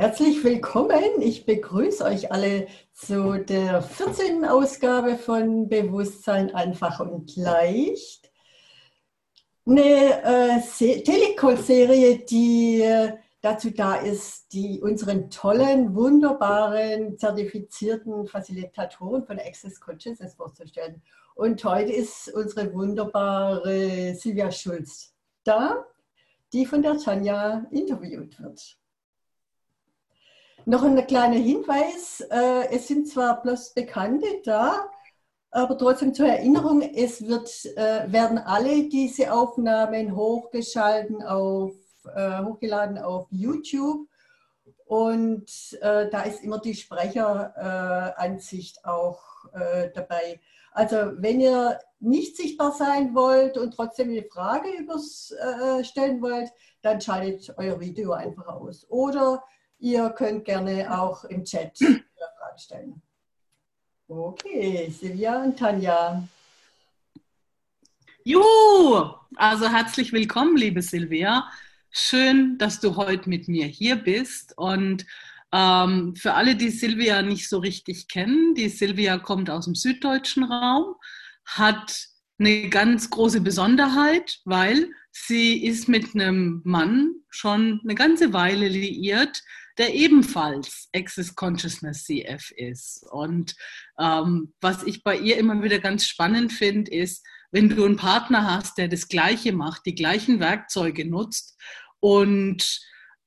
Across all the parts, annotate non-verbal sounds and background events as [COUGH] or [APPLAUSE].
Herzlich willkommen. Ich begrüße euch alle zu der 14. Ausgabe von Bewusstsein einfach und leicht. Eine äh, Telecall-Serie, die äh, dazu da ist, die unseren tollen, wunderbaren, zertifizierten Facilitatoren von Access Consciousness vorzustellen. Und heute ist unsere wunderbare Silvia Schulz da, die von der Tanja interviewt wird. Noch ein kleiner Hinweis, äh, es sind zwar bloß Bekannte da, aber trotzdem zur Erinnerung, es wird, äh, werden alle diese Aufnahmen hochgeschalten auf, äh, hochgeladen auf YouTube und da ist immer die Sprecheransicht auch dabei. Also wenn ihr nicht sichtbar sein wollt und trotzdem eine Frage übers, stellen wollt, dann schaltet euer Video einfach aus. Oder Ihr könnt gerne auch im Chat Fragen stellen. Okay, Silvia und Tanja. Juhu! Also herzlich willkommen, liebe Silvia. Schön, dass du heute mit mir hier bist. Und ähm, für alle, die Silvia nicht so richtig kennen, die Silvia kommt aus dem süddeutschen Raum, hat eine ganz große Besonderheit, weil sie ist mit einem Mann schon eine ganze Weile liiert, der ebenfalls Access Consciousness CF ist. Und ähm, was ich bei ihr immer wieder ganz spannend finde, ist, wenn du einen Partner hast, der das Gleiche macht, die gleichen Werkzeuge nutzt und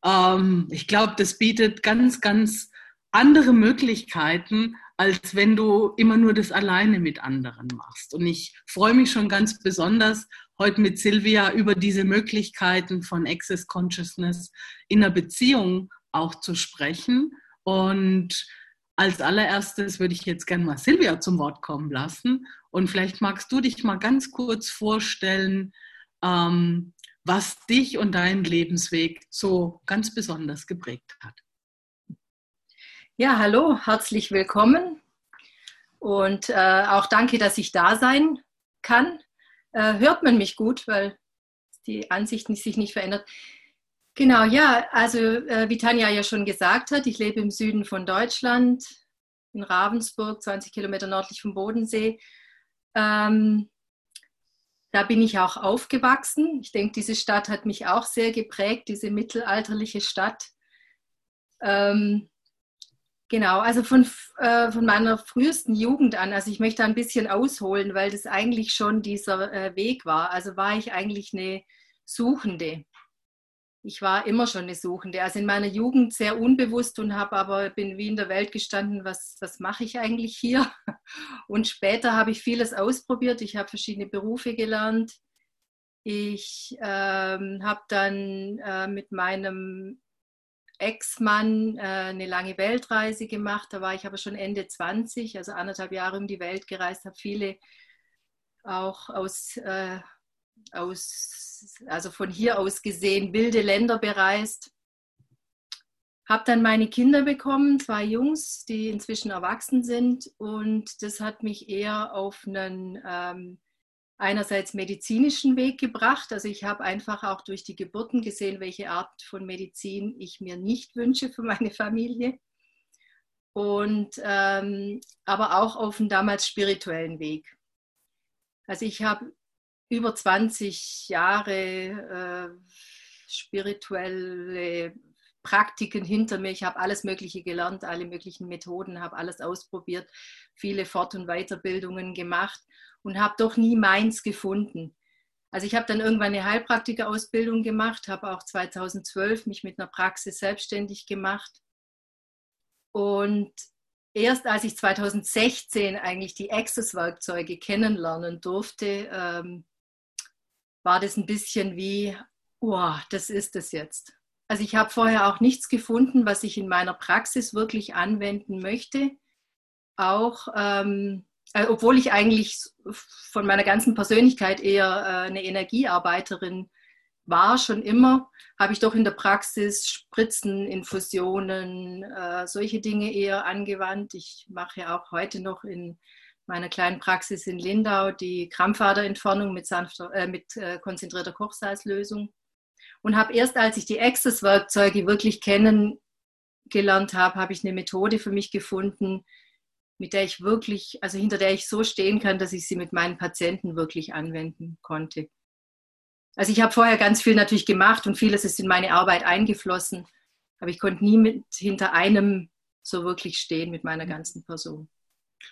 ähm, ich glaube, das bietet ganz, ganz andere Möglichkeiten, als wenn du immer nur das alleine mit anderen machst. Und ich freue mich schon ganz besonders, heute mit Silvia über diese Möglichkeiten von Access Consciousness in einer Beziehung auch zu sprechen. Und als allererstes würde ich jetzt gerne mal Silvia zum Wort kommen lassen. Und vielleicht magst du dich mal ganz kurz vorstellen, ähm, was dich und deinen Lebensweg so ganz besonders geprägt hat. Ja, hallo, herzlich willkommen. Und äh, auch danke, dass ich da sein kann. Äh, hört man mich gut, weil die Ansicht sich nicht verändert. Genau, ja, also äh, wie Tanja ja schon gesagt hat, ich lebe im Süden von Deutschland, in Ravensburg, 20 Kilometer nördlich vom Bodensee. Ähm, da bin ich auch aufgewachsen. Ich denke, diese Stadt hat mich auch sehr geprägt, diese mittelalterliche Stadt. Ähm, genau, also von, äh, von meiner frühesten Jugend an, also ich möchte ein bisschen ausholen, weil das eigentlich schon dieser äh, Weg war. Also war ich eigentlich eine Suchende ich war immer schon eine Suchende. Also in meiner Jugend sehr unbewusst und habe aber bin wie in der Welt gestanden, was, was mache ich eigentlich hier? [LAUGHS] Und später habe ich vieles ausprobiert. Ich habe verschiedene Berufe gelernt. Ich ähm, habe dann äh, mit meinem Ex-Mann äh, eine lange Weltreise gemacht. Da war ich aber schon Ende 20, also anderthalb Jahre um die Welt gereist, habe viele auch aus äh, aus, also von hier aus gesehen, wilde Länder bereist. Habe dann meine Kinder bekommen, zwei Jungs, die inzwischen erwachsen sind. Und das hat mich eher auf einen ähm, einerseits medizinischen Weg gebracht. Also ich habe einfach auch durch die Geburten gesehen, welche Art von Medizin ich mir nicht wünsche für meine Familie. Und ähm, aber auch auf einen damals spirituellen Weg. Also ich habe über 20 Jahre äh, spirituelle Praktiken hinter mir. Ich habe alles Mögliche gelernt, alle möglichen Methoden, habe alles ausprobiert, viele Fort- und Weiterbildungen gemacht und habe doch nie meins gefunden. Also ich habe dann irgendwann eine Heilpraktikerausbildung gemacht, habe auch 2012 mich mit einer Praxis selbstständig gemacht. Und erst als ich 2016 eigentlich die Access-Werkzeuge kennenlernen durfte, ähm, war das ein bisschen wie, oh, das ist es jetzt. Also ich habe vorher auch nichts gefunden, was ich in meiner Praxis wirklich anwenden möchte. Auch, ähm, äh, obwohl ich eigentlich von meiner ganzen Persönlichkeit eher äh, eine Energiearbeiterin war, schon immer, habe ich doch in der Praxis Spritzen, Infusionen, äh, solche Dinge eher angewandt. Ich mache ja auch heute noch in meiner kleinen Praxis in Lindau die Krampfaderentfernung mit, sanfter, äh, mit äh, konzentrierter Kochsalzlösung und habe erst, als ich die Access-Werkzeuge wirklich kennen, gelernt habe, habe ich eine Methode für mich gefunden, mit der ich wirklich, also hinter der ich so stehen kann, dass ich sie mit meinen Patienten wirklich anwenden konnte. Also ich habe vorher ganz viel natürlich gemacht und vieles ist in meine Arbeit eingeflossen, aber ich konnte nie mit hinter einem so wirklich stehen mit meiner ganzen Person.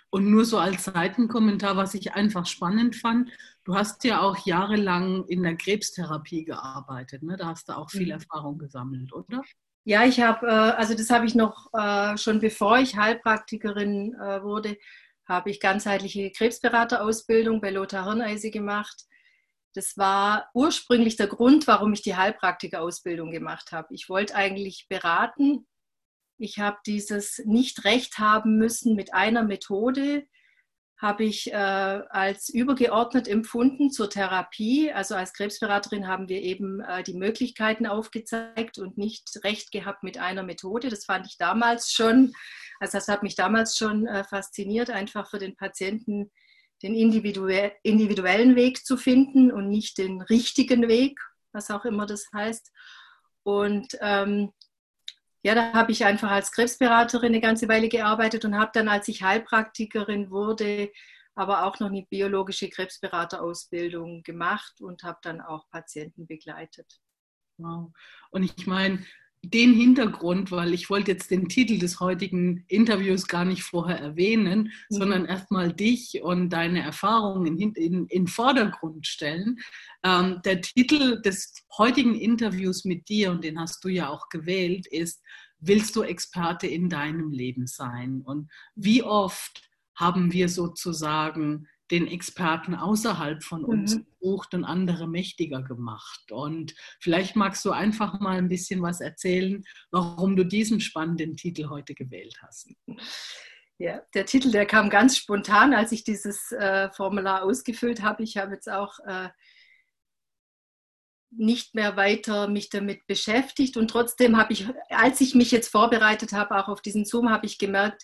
Und nur so als Seitenkommentar, was ich einfach spannend fand, du hast ja auch jahrelang in der Krebstherapie gearbeitet, ne? da hast du auch viel mhm. Erfahrung gesammelt, oder? Ja, ich habe, äh, also das habe ich noch äh, schon bevor ich Heilpraktikerin äh, wurde, habe ich ganzheitliche Krebsberaterausbildung bei Lothar Hirneise gemacht. Das war ursprünglich der Grund, warum ich die Heilpraktikerausbildung gemacht habe. Ich wollte eigentlich beraten. Ich habe dieses nicht recht haben müssen mit einer Methode, habe ich äh, als übergeordnet empfunden zur Therapie. Also als Krebsberaterin haben wir eben äh, die Möglichkeiten aufgezeigt und nicht recht gehabt mit einer Methode. Das fand ich damals schon, also das hat mich damals schon äh, fasziniert, einfach für den Patienten den individuellen Weg zu finden und nicht den richtigen Weg, was auch immer das heißt. Und ähm, ja, da habe ich einfach als Krebsberaterin eine ganze Weile gearbeitet und habe dann, als ich Heilpraktikerin wurde, aber auch noch eine biologische Krebsberaterausbildung gemacht und habe dann auch Patienten begleitet. Wow. Und ich meine, den Hintergrund, weil ich wollte jetzt den Titel des heutigen Interviews gar nicht vorher erwähnen, mhm. sondern erstmal dich und deine Erfahrungen in, in, in Vordergrund stellen. Ähm, der Titel des heutigen Interviews mit dir, und den hast du ja auch gewählt, ist, willst du Experte in deinem Leben sein? Und wie oft haben wir sozusagen den Experten außerhalb von uns mhm. gesucht und andere mächtiger gemacht. Und vielleicht magst du einfach mal ein bisschen was erzählen, warum du diesen spannenden Titel heute gewählt hast. Ja, der Titel, der kam ganz spontan, als ich dieses äh, Formular ausgefüllt habe. Ich habe jetzt auch äh, nicht mehr weiter mich damit beschäftigt und trotzdem habe ich, als ich mich jetzt vorbereitet habe, auch auf diesen Zoom, habe ich gemerkt,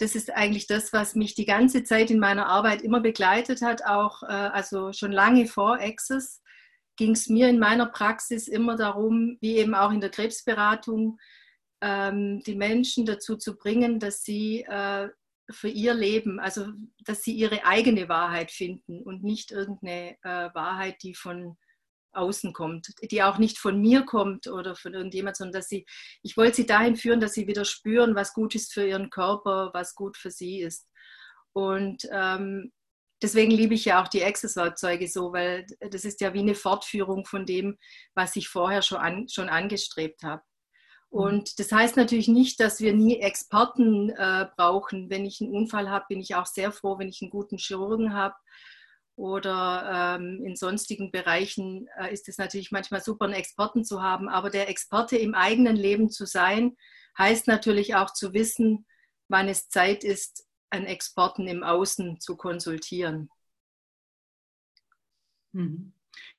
das ist eigentlich das, was mich die ganze Zeit in meiner Arbeit immer begleitet hat, auch äh, also schon lange vor Access ging es mir in meiner Praxis immer darum, wie eben auch in der Krebsberatung, ähm, die Menschen dazu zu bringen, dass sie äh, für ihr Leben, also dass sie ihre eigene Wahrheit finden und nicht irgendeine äh, Wahrheit, die von außen kommt, die auch nicht von mir kommt oder von irgendjemand, sondern dass sie, ich wollte sie dahin führen, dass sie wieder spüren, was gut ist für ihren Körper, was gut für sie ist. Und ähm, deswegen liebe ich ja auch die Access-Werkzeuge so, weil das ist ja wie eine Fortführung von dem, was ich vorher schon, an, schon angestrebt habe. Mhm. Und das heißt natürlich nicht, dass wir nie Experten äh, brauchen. Wenn ich einen Unfall habe, bin ich auch sehr froh, wenn ich einen guten Chirurgen habe oder ähm, in sonstigen Bereichen äh, ist es natürlich manchmal super, einen Experten zu haben. Aber der Experte im eigenen Leben zu sein, heißt natürlich auch zu wissen, wann es Zeit ist, einen Experten im Außen zu konsultieren. Mhm.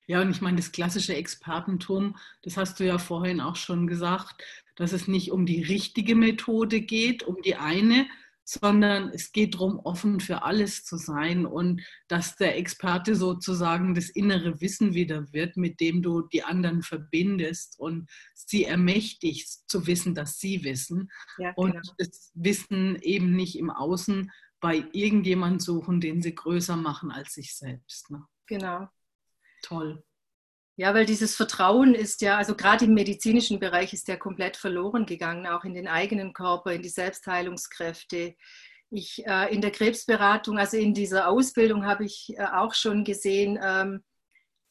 Ja, und ich meine, das klassische Expertentum, das hast du ja vorhin auch schon gesagt, dass es nicht um die richtige Methode geht, um die eine, sondern es geht darum, offen für alles zu sein und dass der Experte sozusagen das innere Wissen wieder wird, mit dem du die anderen verbindest und sie ermächtigst zu wissen, dass sie wissen ja, und genau. das Wissen eben nicht im Außen bei irgendjemand suchen, den sie größer machen als sich selbst. Ne? Genau. Toll. Ja, weil dieses Vertrauen ist ja, also gerade im medizinischen Bereich ist ja komplett verloren gegangen, auch in den eigenen Körper, in die Selbstheilungskräfte. Ich äh, in der Krebsberatung, also in dieser Ausbildung habe ich äh, auch schon gesehen, ähm,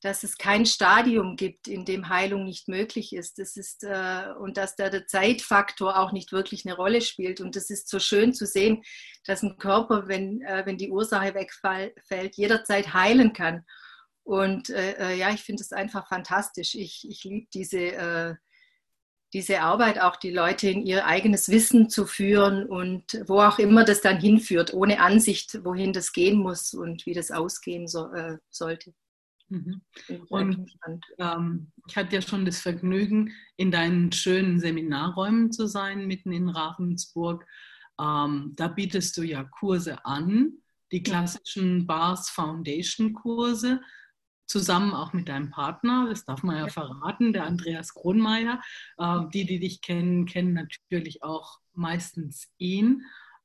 dass es kein Stadium gibt, in dem Heilung nicht möglich ist. Das ist äh, und dass da der Zeitfaktor auch nicht wirklich eine Rolle spielt. Und das ist so schön zu sehen, dass ein Körper, wenn, äh, wenn die Ursache wegfällt, jederzeit heilen kann. Und äh, äh, ja, ich finde es einfach fantastisch. Ich, ich liebe diese, äh, diese Arbeit, auch die Leute in ihr eigenes Wissen zu führen und wo auch immer das dann hinführt, ohne Ansicht, wohin das gehen muss und wie das ausgehen so, äh, sollte. Mhm. Und ähm, ich hatte ja schon das Vergnügen, in deinen schönen Seminarräumen zu sein, mitten in Ravensburg. Ähm, da bietest du ja Kurse an, die klassischen Bars Foundation Kurse zusammen auch mit deinem Partner, das darf man ja verraten, der Andreas Kronmeier. Äh, die, die dich kennen, kennen natürlich auch meistens ihn.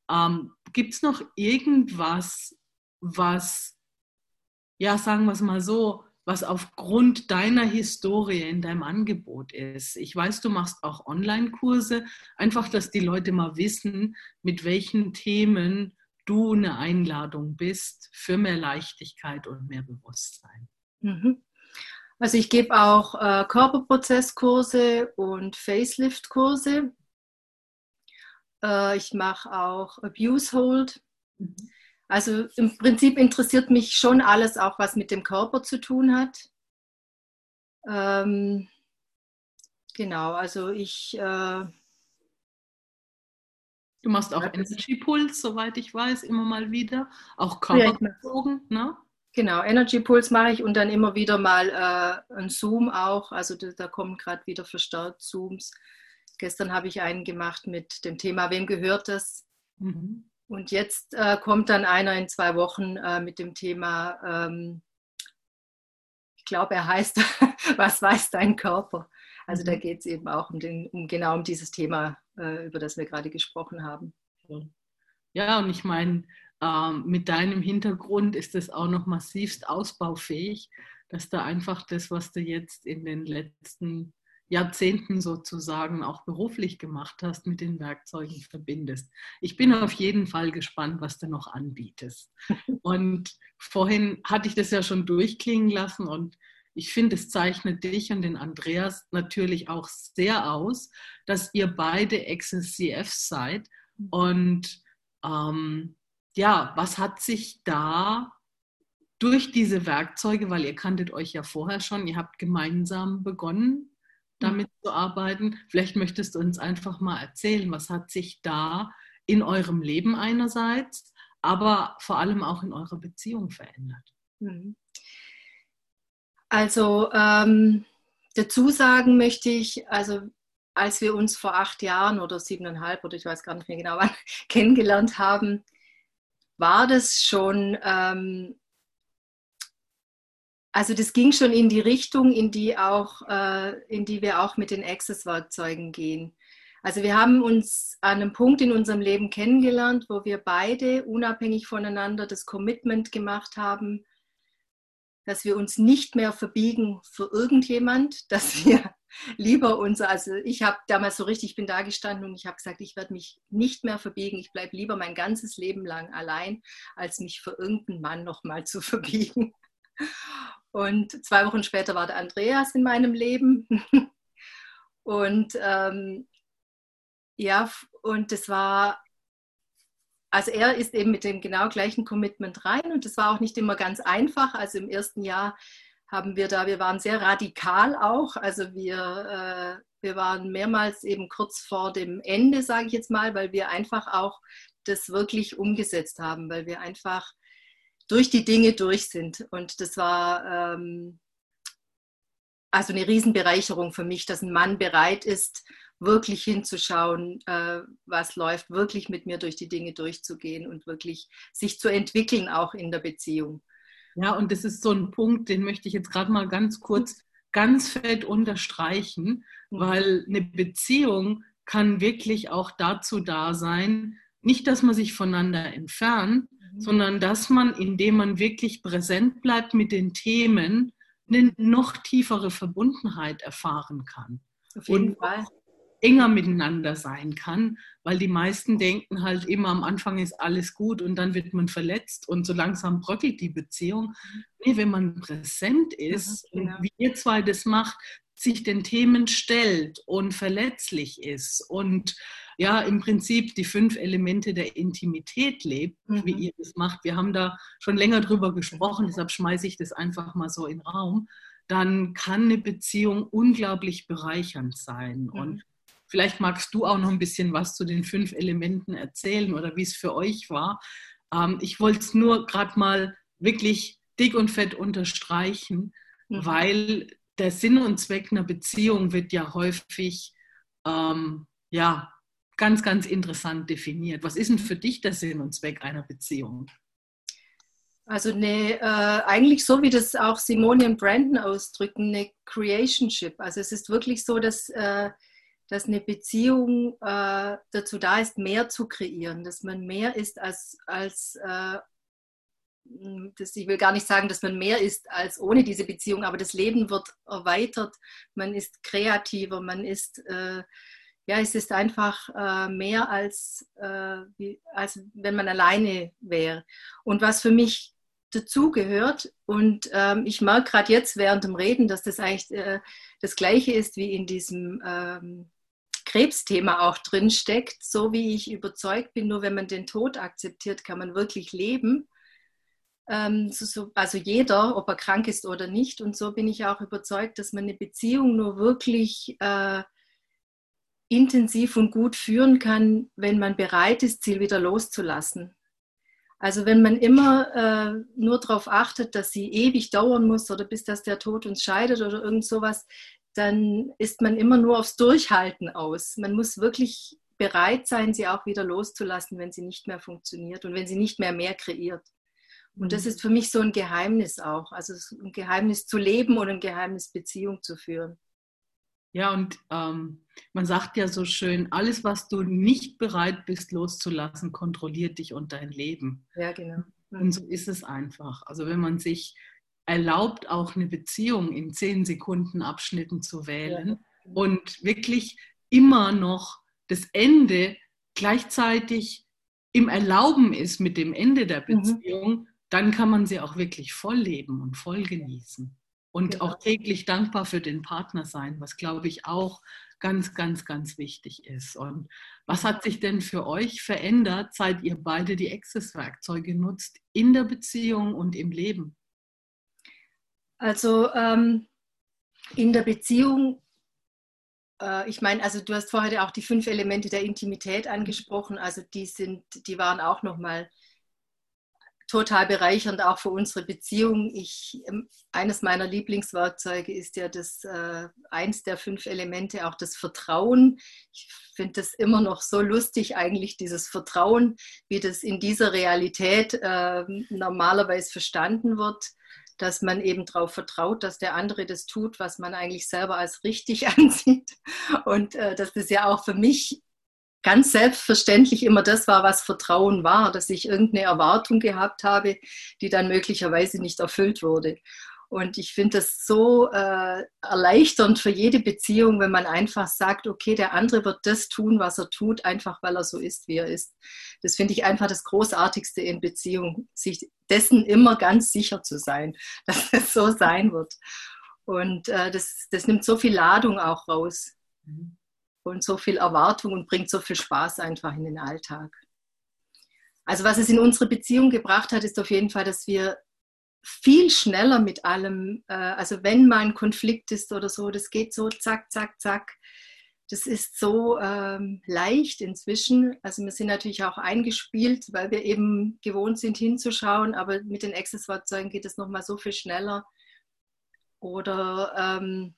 Ähm, Gibt es noch irgendwas, was, ja, sagen wir es mal so, was aufgrund deiner Historie in deinem Angebot ist. Ich weiß, du machst auch Online-Kurse, einfach, dass die Leute mal wissen, mit welchen Themen du eine Einladung bist für mehr Leichtigkeit und mehr Bewusstsein. Mhm. Also ich gebe auch äh, Körperprozesskurse und Facelift-Kurse. Äh, ich mache auch Abuse Hold. Mhm. Also im Prinzip interessiert mich schon alles, auch was mit dem Körper zu tun hat. Ähm, genau, also ich. Äh, du machst auch Energy Pulse, soweit ich weiß, immer mal wieder. Auch Körperbezogen, ne? Genau, Energy Pulse mache ich und dann immer wieder mal äh, ein Zoom auch. Also da, da kommen gerade wieder verstärkt Zooms. Gestern habe ich einen gemacht mit dem Thema, wem gehört das? Mhm. Und jetzt äh, kommt dann einer in zwei Wochen äh, mit dem Thema, ähm, ich glaube, er heißt, [LAUGHS] was weiß dein Körper? Also mhm. da geht es eben auch um, den, um genau um dieses Thema, äh, über das wir gerade gesprochen haben. Ja, und ich meine, ähm, mit deinem Hintergrund ist es auch noch massivst ausbaufähig, dass da einfach das, was du jetzt in den letzten Jahrzehnten sozusagen auch beruflich gemacht hast, mit den Werkzeugen verbindest. Ich bin auf jeden Fall gespannt, was du noch anbietest. [LAUGHS] Und vorhin hatte ich das ja schon durchklingen lassen und ich finde, es zeichnet dich und den Andreas natürlich auch sehr aus, dass ihr beide XSCFs seid. Und ähm, ja, was hat sich da durch diese Werkzeuge, weil ihr kanntet euch ja vorher schon, ihr habt gemeinsam begonnen, damit zu arbeiten. Vielleicht möchtest du uns einfach mal erzählen, was hat sich da in eurem Leben einerseits, aber vor allem auch in eurer Beziehung verändert? Mhm. Also ähm, dazu sagen möchte ich, also als wir uns vor acht Jahren oder siebeneinhalb oder ich weiß gar nicht mehr genau [LAUGHS] wann kennengelernt haben, war das schon ähm, also das ging schon in die Richtung, in die, auch, äh, in die wir auch mit den Access-Werkzeugen gehen. Also wir haben uns an einem Punkt in unserem Leben kennengelernt, wo wir beide unabhängig voneinander das Commitment gemacht haben, dass wir uns nicht mehr verbiegen für irgendjemand, [LAUGHS] dass wir lieber unser, also ich habe damals so richtig, ich bin da gestanden und ich habe gesagt, ich werde mich nicht mehr verbiegen, ich bleibe lieber mein ganzes Leben lang allein, als mich für irgendeinen Mann nochmal zu [LAUGHS] verbiegen. Und zwei Wochen später war der Andreas in meinem Leben. [LAUGHS] Und ähm, ja, und das war, also er ist eben mit dem genau gleichen Commitment rein und das war auch nicht immer ganz einfach. Also im ersten Jahr haben wir da, wir waren sehr radikal auch. Also wir, äh, wir waren mehrmals eben kurz vor dem Ende, sage ich jetzt mal, weil wir einfach auch das wirklich umgesetzt haben, weil wir einfach durch die Dinge durch sind. Und das war ähm, also eine Riesenbereicherung für mich, dass ein Mann bereit ist, wirklich hinzuschauen, äh, was läuft, wirklich mit mir durch die Dinge durchzugehen und wirklich sich zu entwickeln, auch in der Beziehung. Ja, und das ist so ein Punkt, den möchte ich jetzt gerade mal ganz kurz, ganz fett unterstreichen, mhm. weil eine Beziehung kann wirklich auch dazu da sein, nicht, dass man sich voneinander entfernt, Mhm. sondern dass man, indem man wirklich präsent bleibt mit den Themen, eine noch tiefere Verbundenheit erfahren kann. Auf jeden und Fall. Enger miteinander sein kann, weil die meisten denken halt immer, am Anfang ist alles gut und dann wird man verletzt und so langsam bröckelt die Beziehung. Nee, wenn man präsent ist mhm, genau. und wie ihr zwei das macht, sich den Themen stellt und verletzlich ist und ja im Prinzip die fünf Elemente der Intimität lebt, mhm. wie ihr das macht. Wir haben da schon länger drüber gesprochen, deshalb schmeiße ich das einfach mal so in den Raum. Dann kann eine Beziehung unglaublich bereichernd sein. Mhm. Und vielleicht magst du auch noch ein bisschen was zu den fünf Elementen erzählen oder wie es für euch war. Ähm, ich wollte es nur gerade mal wirklich dick und fett unterstreichen, mhm. weil der Sinn und Zweck einer Beziehung wird ja häufig ähm, ja, ganz, ganz interessant definiert. Was ist denn für dich der Sinn und Zweck einer Beziehung? Also eine, äh, eigentlich so wie das auch Simone und Brandon ausdrücken, eine Creationship. Also es ist wirklich so, dass, äh, dass eine Beziehung äh, dazu da ist, mehr zu kreieren, dass man mehr ist als, als äh, das, ich will gar nicht sagen, dass man mehr ist als ohne diese Beziehung, aber das Leben wird erweitert, man ist kreativer, man ist äh, ja, es ist einfach äh, mehr als, äh, wie, als wenn man alleine wäre. Und was für mich dazugehört, und ähm, ich merke gerade jetzt während dem Reden, dass das eigentlich äh, das Gleiche ist, wie in diesem ähm, Krebsthema auch drin steckt, so wie ich überzeugt bin, nur wenn man den Tod akzeptiert, kann man wirklich leben. Ähm, so, so, also jeder, ob er krank ist oder nicht. Und so bin ich auch überzeugt, dass man eine Beziehung nur wirklich äh, intensiv und gut führen kann, wenn man bereit ist, sie wieder loszulassen. Also wenn man immer äh, nur darauf achtet, dass sie ewig dauern muss oder bis dass der Tod uns scheidet oder irgend sowas, dann ist man immer nur aufs Durchhalten aus. Man muss wirklich bereit sein, sie auch wieder loszulassen, wenn sie nicht mehr funktioniert und wenn sie nicht mehr mehr kreiert. Und das mhm. ist für mich so ein Geheimnis auch, also ein Geheimnis zu leben oder ein Geheimnis Beziehung zu führen. Ja, und ähm, man sagt ja so schön, alles, was du nicht bereit bist loszulassen, kontrolliert dich und dein Leben. Ja, genau. Mhm. Und so ist es einfach. Also wenn man sich erlaubt, auch eine Beziehung in zehn Sekunden Abschnitten zu wählen ja. Und wirklich immer noch das Ende gleichzeitig im Erlauben ist mit dem Ende der mhm. Beziehung, mhm. dann kann man sie auch wirklich voll leben und voll genießen und genau. auch täglich dankbar für den Partner sein, was glaube ich auch ganz, ganz, ganz wichtig ist. Und was hat sich denn für euch verändert, seit ihr beide die Access-Werkzeuge nutzt in der Beziehung und im Leben? Also ähm, in der Beziehung, äh, ich meine, also du hast vorher auch die fünf Elemente der Intimität angesprochen, also die sind, die waren auch nochmal total bereichernd auch für unsere Beziehung. Ich, ähm, eines meiner Lieblingswerkzeuge ist ja das äh, eins der fünf Elemente, auch das Vertrauen. Ich finde das immer noch so lustig, eigentlich dieses Vertrauen, wie das in dieser Realität äh, normalerweise verstanden wird dass man eben darauf vertraut, dass der andere das tut, was man eigentlich selber als richtig [LAUGHS] ansieht. Und äh, dass das ja auch für mich ganz selbstverständlich immer das war, was Vertrauen war, dass ich irgendeine Erwartung gehabt habe, die dann möglicherweise nicht erfüllt wurde. Und ich finde das so äh, erleichternd für jede Beziehung, wenn man einfach sagt, okay, der andere wird das tun, was er tut, einfach weil er so ist, wie er ist. Das finde ich einfach das Großartigste in Beziehung, sich dessen immer ganz sicher zu sein, [LAUGHS] dass es so sein wird. Und äh, das, das nimmt so viel Ladung auch raus. Mhm und so viel Erwartung und bringt so viel Spaß einfach in den Alltag. Also was es in unsere Beziehung gebracht hat, ist auf jeden Fall, dass wir viel schneller mit allem, äh, also wenn mal ein Konflikt ist oder so, das geht so zack, zack, zack. Das ist so ähm, leicht inzwischen. Also wir sind natürlich auch eingespielt, weil wir eben gewohnt sind hinzuschauen, aber mit den Access-Werkzeugen geht es nochmal so viel schneller. Oder ähm,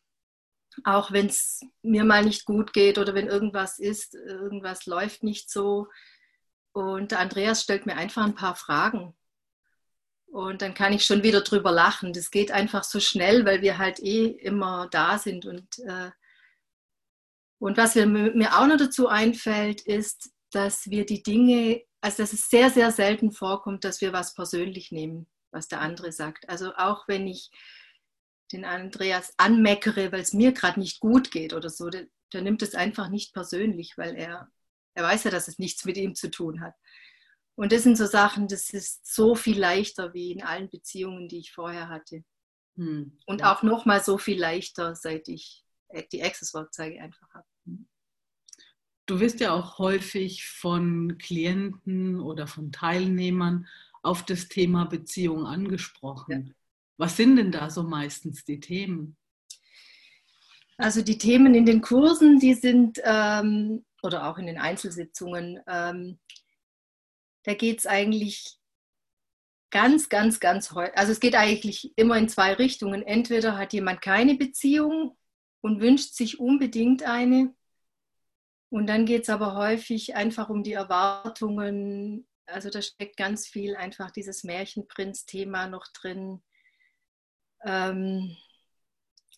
auch wenn es mir mal nicht gut geht oder wenn irgendwas ist, irgendwas läuft nicht so. Und Andreas stellt mir einfach ein paar Fragen. Und dann kann ich schon wieder drüber lachen. Das geht einfach so schnell, weil wir halt eh immer da sind. Und, äh, und was mir auch noch dazu einfällt, ist, dass wir die Dinge, also dass es sehr, sehr selten vorkommt, dass wir was persönlich nehmen, was der andere sagt. Also auch wenn ich den Andreas anmeckere, weil es mir gerade nicht gut geht oder so, der, der, nimmt es einfach nicht persönlich, weil er, er weiß ja, dass es nichts mit ihm zu tun hat. Und das sind so Sachen, das ist so viel leichter wie in allen Beziehungen, die ich vorher hatte. Hm. Und auch nochmal so viel leichter, seit ich die Access-Werkzeuge einfach habe. Du wirst ja auch häufig von Klienten oder von Teilnehmern auf das Thema Beziehung angesprochen. Ja. Was sind denn da so meistens die Themen? Also die Themen in den Kursen, die sind, ähm, oder auch in den Einzelsitzungen, ähm, da geht es eigentlich ganz, ganz, ganz häufig, also es geht eigentlich immer in zwei Richtungen. Entweder hat jemand keine Beziehung und wünscht sich unbedingt eine. Und dann geht es aber häufig einfach um die Erwartungen also da steckt ganz viel einfach dieses Märchenprinz-Thema noch drin. Ähm,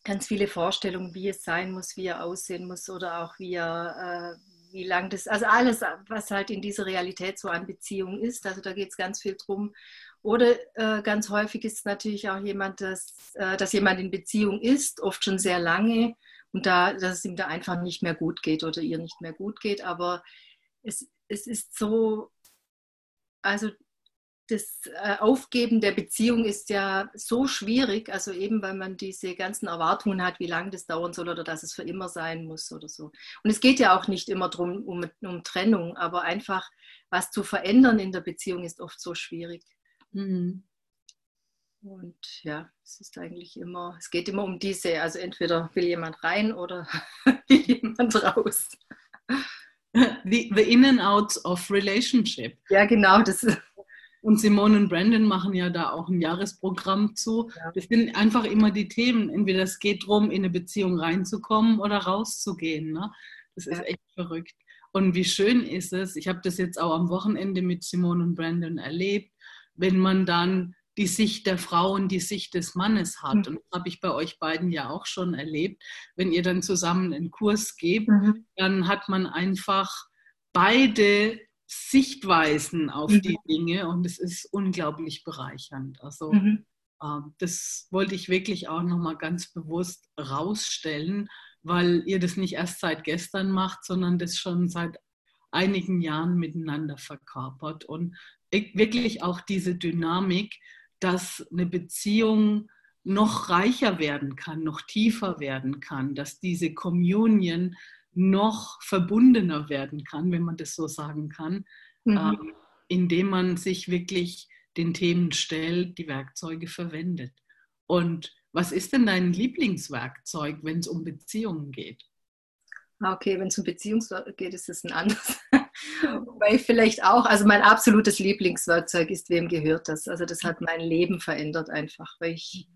ganz viele Vorstellungen, wie es sein muss, wie er aussehen muss oder auch wie er, äh, wie lang das, also alles, was halt in dieser Realität so an Beziehung ist. Also da geht es ganz viel drum. Oder äh, ganz häufig ist natürlich auch jemand, dass, äh, dass jemand in Beziehung ist, oft schon sehr lange und da, dass es ihm da einfach nicht mehr gut geht oder ihr nicht mehr gut geht. Aber es, es ist so, also das äh, Aufgeben der Beziehung ist ja so schwierig, also eben weil man diese ganzen Erwartungen hat, wie lange das dauern soll oder dass es für immer sein muss oder so. Und es geht ja auch nicht immer darum, um, um Trennung, aber einfach was zu verändern in der Beziehung ist oft so schwierig. Mhm. Und ja, es ist eigentlich immer, es geht immer um diese, also entweder will jemand rein oder [LAUGHS] will jemand raus. The, the in and out of relationship. Ja, genau. Das und Simone und Brandon machen ja da auch ein Jahresprogramm zu. Ja. Das sind einfach immer die Themen. Entweder es geht darum, in eine Beziehung reinzukommen oder rauszugehen. Ne? Das ist ja. echt verrückt. Und wie schön ist es, ich habe das jetzt auch am Wochenende mit Simone und Brandon erlebt, wenn man dann die Sicht der Frau und die Sicht des Mannes hat. Mhm. Und das habe ich bei euch beiden ja auch schon erlebt. Wenn ihr dann zusammen einen Kurs gebt, mhm. dann hat man einfach beide Sichtweisen auf mhm. die Dinge und es ist unglaublich bereichernd. Also mhm. äh, das wollte ich wirklich auch nochmal ganz bewusst rausstellen, weil ihr das nicht erst seit gestern macht, sondern das schon seit einigen Jahren miteinander verkörpert und wirklich auch diese Dynamik, dass eine Beziehung noch reicher werden kann, noch tiefer werden kann, dass diese Communion noch verbundener werden kann, wenn man das so sagen kann, mhm. ähm, indem man sich wirklich den Themen stellt, die Werkzeuge verwendet. Und was ist denn dein Lieblingswerkzeug, wenn es um Beziehungen geht? Ah, okay, wenn es um Beziehungswerkzeug geht, ist es ein anderes. [LAUGHS] Weil vielleicht auch, also mein absolutes Lieblingswerkzeug ist, wem gehört das? Also das hat mein Leben verändert einfach, weil ich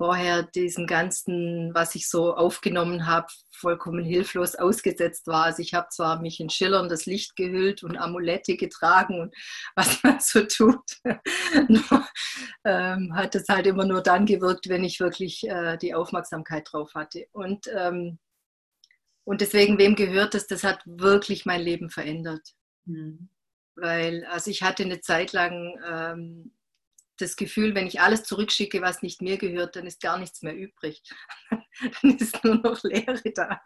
vorher diesem ganzen, was ich so aufgenommen habe, vollkommen hilflos ausgesetzt war. Also ich habe zwar mich in schillerndes Licht gehüllt und Amulette getragen und [LAUGHS] was man so tut, [LAUGHS] nur, ähm, hat es halt immer nur dann gewirkt, wenn ich wirklich äh, die Aufmerksamkeit drauf hatte. Und, ähm, und deswegen, wem gehört das? Das hat wirklich mein Leben verändert. Mhm. Weil, also ich hatte eine Zeit lang ähm, das Gefühl, wenn ich alles zurückschicke, was nicht mir gehört, dann ist gar nichts mehr übrig. [LAUGHS] dann ist nur noch Leere da.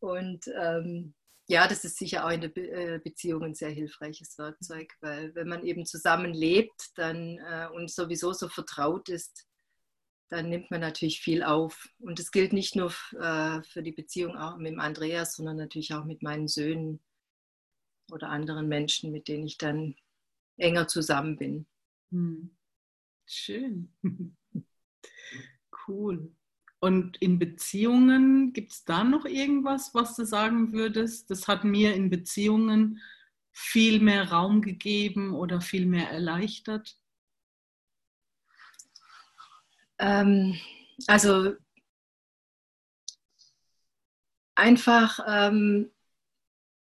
Und ähm, ja, das ist sicher auch in der Be äh, Beziehung ein sehr hilfreiches Werkzeug, weil wenn man eben zusammen lebt dann, äh, und sowieso so vertraut ist, dann nimmt man natürlich viel auf. Und das gilt nicht nur äh, für die Beziehung auch mit Andreas, sondern natürlich auch mit meinen Söhnen oder anderen Menschen, mit denen ich dann enger zusammen bin. Hm. Schön. [LAUGHS] Cool. Und in Beziehungen, gibt es da noch irgendwas, was du sagen würdest? Das hat mir in Beziehungen viel mehr Raum gegeben oder viel mehr erleichtert? Ähm, also einfach, ähm,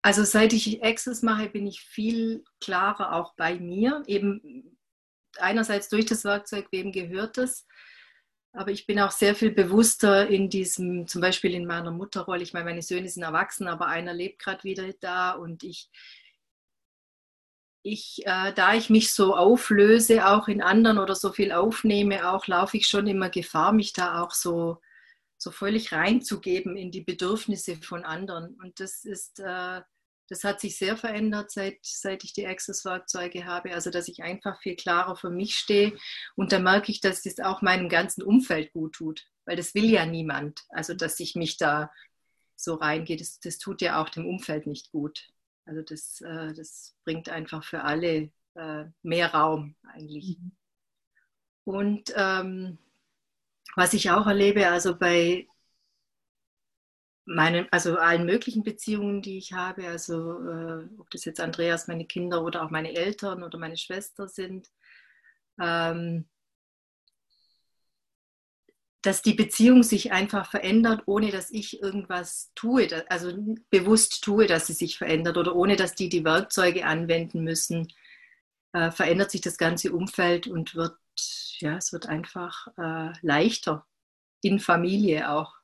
also seit ich Access mache, bin ich viel klarer auch bei mir, eben einerseits durch das Werkzeug, wem gehört es, aber ich bin auch sehr viel bewusster in diesem, zum Beispiel in meiner Mutterrolle. Ich meine, meine Söhne sind erwachsen, aber einer lebt gerade wieder da und ich, ich äh, da ich mich so auflöse, auch in anderen oder so viel aufnehme, auch laufe ich schon immer Gefahr, mich da auch so, so völlig reinzugeben in die Bedürfnisse von anderen. Und das ist, äh, das hat sich sehr verändert, seit, seit ich die Access-Werkzeuge habe. Also, dass ich einfach viel klarer für mich stehe. Und da merke ich, dass das auch meinem ganzen Umfeld gut tut. Weil das will ja niemand. Also, dass ich mich da so reingehe, das, das tut ja auch dem Umfeld nicht gut. Also, das, äh, das bringt einfach für alle äh, mehr Raum eigentlich. Mhm. Und ähm, was ich auch erlebe, also bei meinen, also allen möglichen Beziehungen, die ich habe, also äh, ob das jetzt Andreas, meine Kinder oder auch meine Eltern oder meine Schwester sind, ähm, dass die Beziehung sich einfach verändert, ohne dass ich irgendwas tue, also bewusst tue, dass sie sich verändert oder ohne dass die die Werkzeuge anwenden müssen, äh, verändert sich das ganze Umfeld und wird, ja, es wird einfach äh, leichter in Familie auch.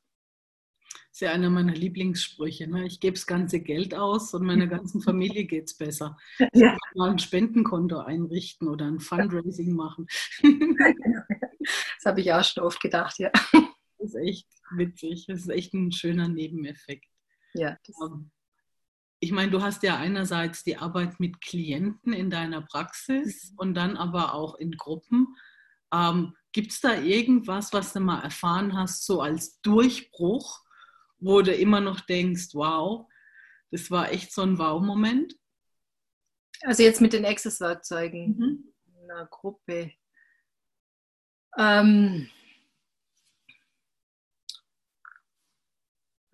Ist ja einer meiner Lieblingssprüche. Ne? Ich gebe das ganze Geld aus und meiner ganzen Familie geht es besser. Ich [LAUGHS] ja. mal ein Spendenkonto einrichten oder ein Fundraising machen. Das habe ich auch schon oft gedacht, ja. Das ist echt witzig. Das ist echt ein schöner Nebeneffekt. Ja. Ähm, ich meine, du hast ja einerseits die Arbeit mit Klienten in deiner Praxis mhm. und dann aber auch in Gruppen. Ähm, Gibt es da irgendwas, was du mal erfahren hast, so als Durchbruch, wo du immer noch denkst, wow, das war echt so ein Wow-Moment? Also jetzt mit den Access-Werkzeugen mhm. in einer Gruppe. Ähm,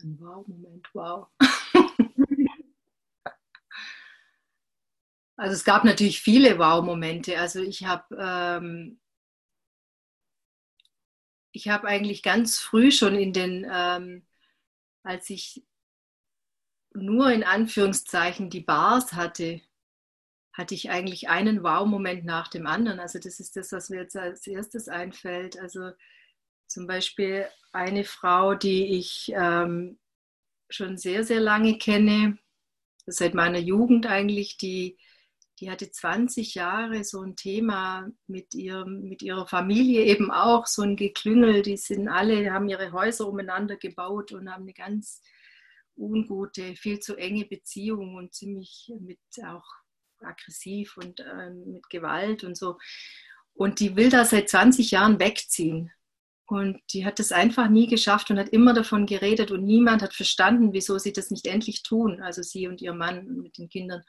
ein Wow-Moment, wow. [LAUGHS] also es gab natürlich viele Wow-Momente. Also ich habe ähm, ich habe eigentlich ganz früh schon in den, ähm, als ich nur in Anführungszeichen die Bars hatte, hatte ich eigentlich einen Wow-Moment nach dem anderen. Also das ist das, was mir jetzt als erstes einfällt. Also zum Beispiel eine Frau, die ich ähm, schon sehr, sehr lange kenne, seit meiner Jugend eigentlich, die, die hatte 20 Jahre so ein Thema mit, ihrem, mit ihrer Familie eben auch, so ein Geklüngel. Die sind alle, haben ihre Häuser umeinander gebaut und haben eine ganz ungute, viel zu enge Beziehung und ziemlich mit auch aggressiv und äh, mit Gewalt und so. Und die will da seit 20 Jahren wegziehen. Und die hat das einfach nie geschafft und hat immer davon geredet und niemand hat verstanden, wieso sie das nicht endlich tun. Also sie und ihr Mann mit den Kindern.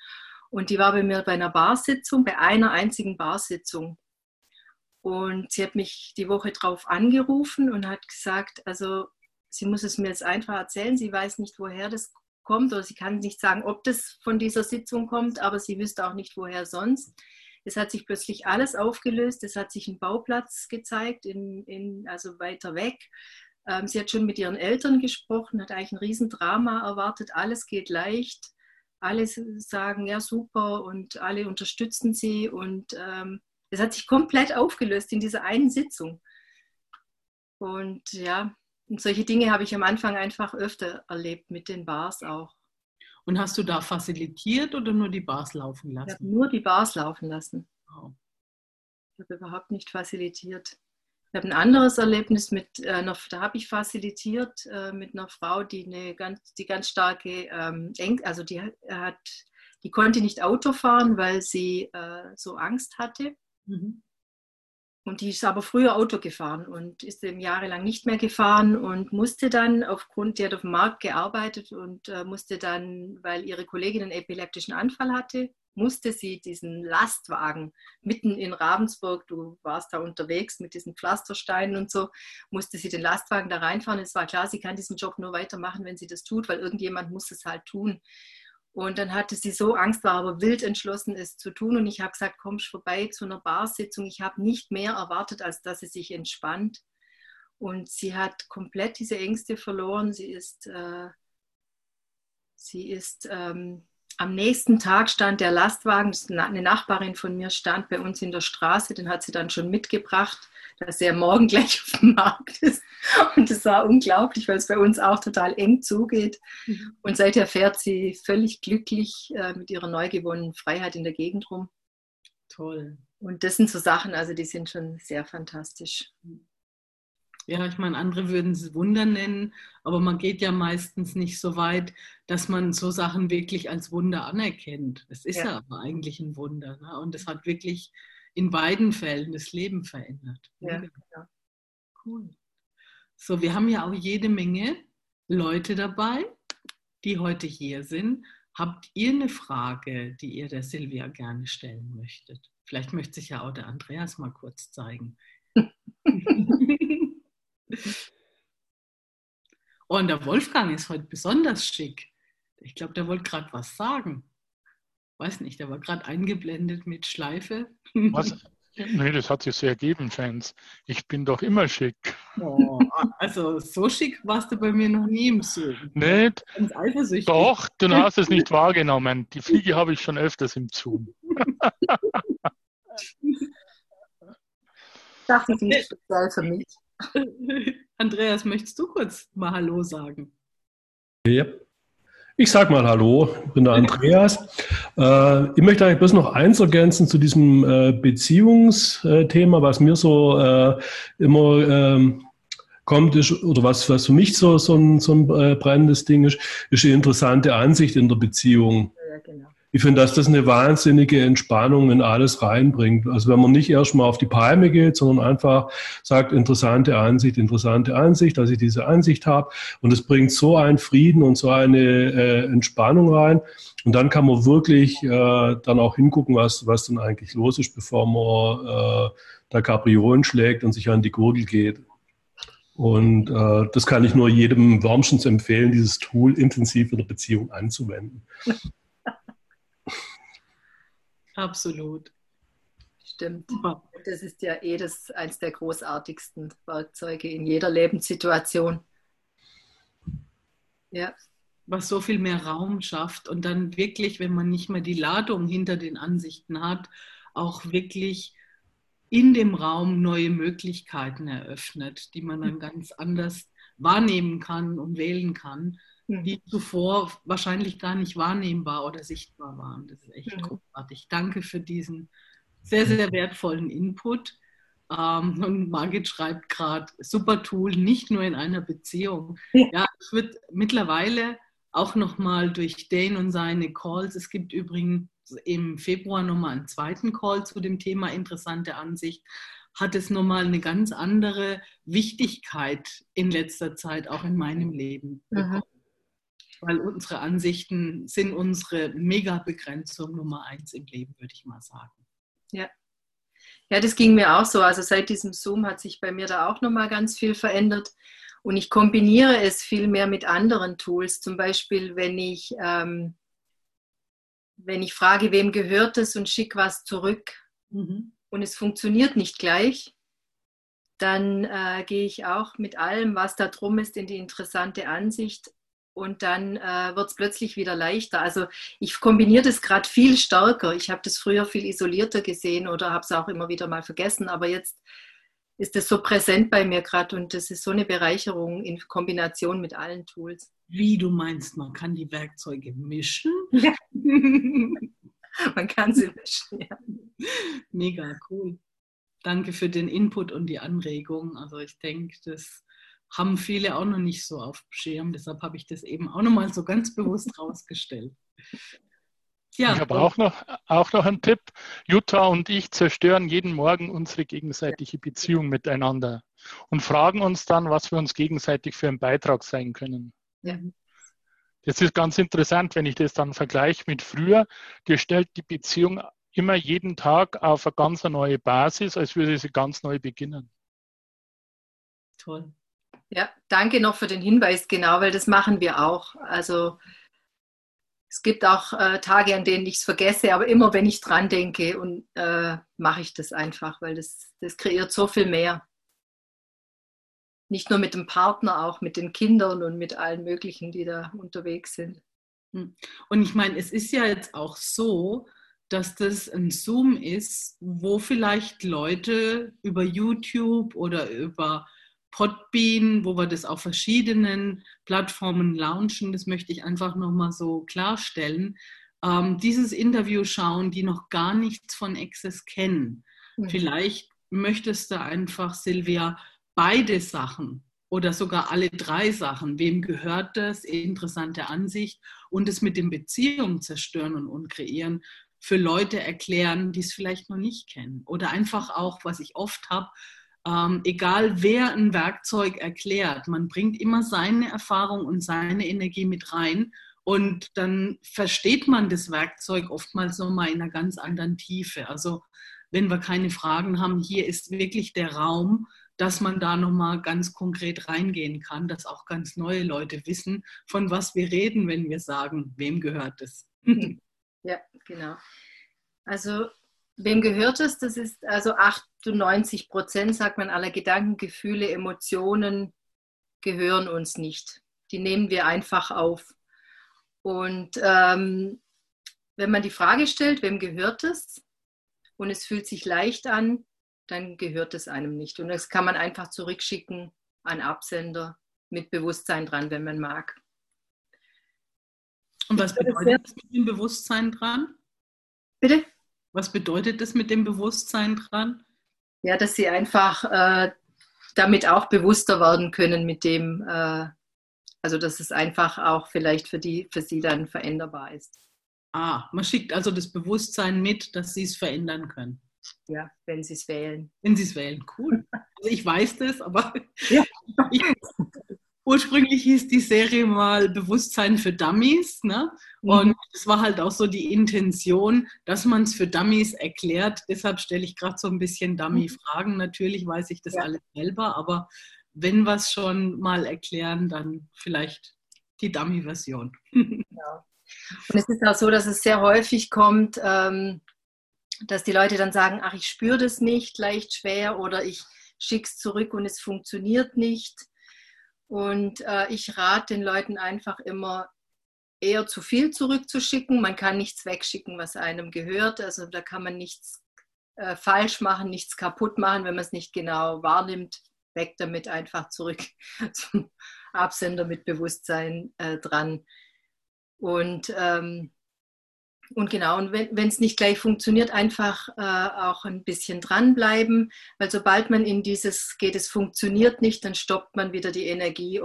Und die war bei mir bei einer Barsitzung, bei einer einzigen Barsitzung. Und sie hat mich die Woche drauf angerufen und hat gesagt, also sie muss es mir jetzt einfach erzählen. Sie weiß nicht, woher das kommt oder sie kann nicht sagen, ob das von dieser Sitzung kommt, aber sie wüsste auch nicht, woher sonst. Es hat sich plötzlich alles aufgelöst. Es hat sich ein Bauplatz gezeigt, in, in, also weiter weg. Ähm, sie hat schon mit ihren Eltern gesprochen, hat eigentlich ein Riesendrama erwartet. Alles geht leicht. Alle sagen, ja, super und alle unterstützen sie. Und ähm, es hat sich komplett aufgelöst in dieser einen Sitzung. Und ja, und solche Dinge habe ich am Anfang einfach öfter erlebt, mit den Bars auch. Und hast du da facilitiert oder nur die Bars laufen lassen? Ich habe nur die Bars laufen lassen. Wow. Ich habe überhaupt nicht facilitiert. Ich habe ein anderes Erlebnis mit äh, einer, da habe ich facilitiert äh, mit einer Frau, die eine ganz, die ganz starke ähm, Eng, also die hat, die konnte nicht Auto fahren, weil sie äh, so Angst hatte. Mhm. Und die ist aber früher Auto gefahren und ist eben jahrelang nicht mehr gefahren und musste dann aufgrund, die hat auf dem Markt gearbeitet und äh, musste dann, weil ihre Kollegin einen epileptischen Anfall hatte, musste sie diesen Lastwagen mitten in Ravensburg, du warst da unterwegs mit diesen Pflastersteinen und so, musste sie den Lastwagen da reinfahren. Es war klar, sie kann diesen Job nur weitermachen, wenn sie das tut, weil irgendjemand muss es halt tun. Und dann hatte sie so Angst, war aber wild entschlossen, es zu tun. Und ich habe gesagt, kommst vorbei zu einer Barsitzung. Ich habe nicht mehr erwartet, als dass sie sich entspannt. Und sie hat komplett diese Ängste verloren. Sie ist, äh, sie ist ähm, am nächsten Tag stand der Lastwagen, eine Nachbarin von mir stand bei uns in der Straße, den hat sie dann schon mitgebracht, dass er morgen [LAUGHS] gleich auf dem Markt ist. Und das war unglaublich, weil es bei uns auch total eng zugeht. Mhm. Und seither fährt sie völlig glücklich äh, mit ihrer neu gewonnenen Freiheit in der Gegend rum. Toll. Und das sind so Sachen, also die sind schon sehr fantastisch. Ja, ich meine, andere würden es Wunder nennen, aber man geht ja meistens nicht so weit, dass man so Sachen wirklich als Wunder anerkennt. Es ist ja, ja aber eigentlich ein Wunder. Ne? Und es hat wirklich in beiden Fällen das Leben verändert. Ja, ja. Cool. So, wir haben ja auch jede Menge Leute dabei, die heute hier sind. Habt ihr eine Frage, die ihr der Silvia gerne stellen möchtet? Vielleicht möchte sich ja auch der Andreas mal kurz zeigen. [LAUGHS] [LAUGHS] Oh, und der Wolfgang ist heute besonders schick. Ich glaube, der wollte gerade was sagen. Weiß nicht, der war gerade eingeblendet mit Schleife. Was, Nee, das hat sich so ergeben, Fans. Ich bin doch immer schick. Oh, also so schick warst du bei mir noch nie im Zoom. Nicht? Doch, du hast es nicht wahrgenommen. Die Fliege habe ich schon öfters im Zoom. Das ist nicht speziell für mich. [LAUGHS] Andreas, möchtest du kurz mal Hallo sagen? Ja. Ich sag mal Hallo, ich bin der [LAUGHS] Andreas. Äh, ich möchte eigentlich bloß noch eins ergänzen zu diesem äh, Beziehungsthema, was mir so äh, immer ähm, kommt, ist, oder was, was für mich so, so ein, so ein äh, brennendes Ding ist, ist die interessante Ansicht in der Beziehung. Ja, genau ich finde, dass das eine wahnsinnige Entspannung in alles reinbringt. Also wenn man nicht erstmal auf die Palme geht, sondern einfach sagt, interessante Ansicht, interessante Ansicht, dass ich diese Ansicht habe. Und es bringt so einen Frieden und so eine äh, Entspannung rein. Und dann kann man wirklich äh, dann auch hingucken, was, was denn eigentlich los ist, bevor man äh, da Kapriolen schlägt und sich an die Gurgel geht. Und äh, das kann ich nur jedem wärmstens empfehlen, dieses Tool intensiv in der Beziehung anzuwenden. Absolut. Stimmt. Das ist ja eh das, eines der großartigsten Werkzeuge in jeder Lebenssituation. Ja. Was so viel mehr Raum schafft und dann wirklich, wenn man nicht mehr die Ladung hinter den Ansichten hat, auch wirklich in dem Raum neue Möglichkeiten eröffnet, die man dann ganz anders wahrnehmen kann und wählen kann die zuvor wahrscheinlich gar nicht wahrnehmbar oder sichtbar waren. Das ist echt ja. großartig. Danke für diesen sehr, sehr wertvollen Input. Ähm, und Margit schreibt gerade, super Tool, nicht nur in einer Beziehung. Ja, ja ich würde mittlerweile auch nochmal durch Dane und seine Calls, es gibt übrigens im Februar nochmal einen zweiten Call zu dem Thema interessante Ansicht, hat es nochmal eine ganz andere Wichtigkeit in letzter Zeit auch in meinem Leben bekommen. Mhm weil unsere Ansichten sind unsere Mega-Begrenzung Nummer eins im Leben, würde ich mal sagen. Ja. Ja, das ging mir auch so. Also seit diesem Zoom hat sich bei mir da auch nochmal ganz viel verändert. Und ich kombiniere es viel mehr mit anderen Tools. Zum Beispiel, wenn ich, ähm, wenn ich frage, wem gehört es und schicke was zurück mhm. und es funktioniert nicht gleich, dann äh, gehe ich auch mit allem, was da drum ist, in die interessante Ansicht und dann äh, wird es plötzlich wieder leichter. Also ich kombiniere das gerade viel stärker. Ich habe das früher viel isolierter gesehen oder habe es auch immer wieder mal vergessen, aber jetzt ist es so präsent bei mir gerade und das ist so eine Bereicherung in Kombination mit allen Tools. Wie du meinst, man kann die Werkzeuge mischen? Ja. [LAUGHS] man kann sie mischen, ja. Mega cool. Danke für den Input und die Anregung. Also ich denke, das haben viele auch noch nicht so auf dem Schirm. Deshalb habe ich das eben auch noch mal so ganz bewusst [LAUGHS] rausgestellt. Ja, ich habe auch noch, auch noch einen Tipp. Jutta und ich zerstören jeden Morgen unsere gegenseitige Beziehung miteinander und fragen uns dann, was wir uns gegenseitig für einen Beitrag sein können. Ja. Das ist ganz interessant, wenn ich das dann vergleiche mit früher. Dir stellt die Beziehung immer jeden Tag auf eine ganz neue Basis, als würde sie ganz neu beginnen. Toll. Ja, danke noch für den Hinweis, genau, weil das machen wir auch. Also es gibt auch äh, Tage, an denen ich es vergesse, aber immer wenn ich dran denke und äh, mache ich das einfach, weil das, das kreiert so viel mehr. Nicht nur mit dem Partner, auch mit den Kindern und mit allen möglichen, die da unterwegs sind. Hm. Und ich meine, es ist ja jetzt auch so, dass das ein Zoom ist, wo vielleicht Leute über YouTube oder über Podbean, wo wir das auf verschiedenen Plattformen launchen. Das möchte ich einfach nochmal so klarstellen. Ähm, dieses Interview schauen, die noch gar nichts von Access kennen. Mhm. Vielleicht möchtest du einfach, Silvia, beide Sachen oder sogar alle drei Sachen. Wem gehört das? Interessante Ansicht und es mit den Beziehungen zerstören und, und kreieren für Leute erklären, die es vielleicht noch nicht kennen. Oder einfach auch, was ich oft habe, ähm, egal wer ein Werkzeug erklärt, man bringt immer seine Erfahrung und seine Energie mit rein und dann versteht man das Werkzeug oftmals nochmal in einer ganz anderen Tiefe. Also wenn wir keine Fragen haben, hier ist wirklich der Raum, dass man da nochmal ganz konkret reingehen kann, dass auch ganz neue Leute wissen, von was wir reden, wenn wir sagen, wem gehört es. ja, genau. Also wem gehört es? Das ist also 98 Prozent, sagt man, aller Gedanken, Gefühle, Emotionen gehören uns nicht. Die nehmen wir einfach auf. Und ähm, wenn man die Frage stellt, wem gehört es? Und es fühlt sich leicht an, dann gehört es einem nicht. Und das kann man einfach zurückschicken an Absender mit Bewusstsein dran, wenn man mag. Und was bedeutet das mit dem Bewusstsein dran? Bitte? Was bedeutet das mit dem Bewusstsein dran? Ja, dass sie einfach äh, damit auch bewusster werden können mit dem, äh, also dass es einfach auch vielleicht für, die, für sie dann veränderbar ist. Ah, man schickt also das Bewusstsein mit, dass sie es verändern können. Ja, wenn sie es wählen. Wenn sie es wählen, cool. Also ich weiß das, aber ja. [LAUGHS] ich, ursprünglich hieß die Serie mal Bewusstsein für Dummies. Ne? Mhm. Und es war halt auch so die Intention, dass man es für Dummies erklärt. Deshalb stelle ich gerade so ein bisschen Dummy-Fragen. Natürlich weiß ich das ja. alles selber, aber wenn wir es schon mal erklären, dann vielleicht die Dummy-Version. Genau. Und es ist auch so, dass es sehr häufig kommt, ähm, dass die Leute dann sagen, ach, ich spüre das nicht, leicht schwer oder ich schicke es zurück und es funktioniert nicht. Und äh, ich rate den Leuten einfach immer, eher zu viel zurückzuschicken. Man kann nichts wegschicken, was einem gehört. Also da kann man nichts äh, falsch machen, nichts kaputt machen, wenn man es nicht genau wahrnimmt. Weg damit einfach zurück [LAUGHS] zum Absender mit Bewusstsein äh, dran. Und, ähm, und genau, und wenn es nicht gleich funktioniert, einfach äh, auch ein bisschen dranbleiben, weil sobald man in dieses geht, es funktioniert nicht, dann stoppt man wieder die Energie,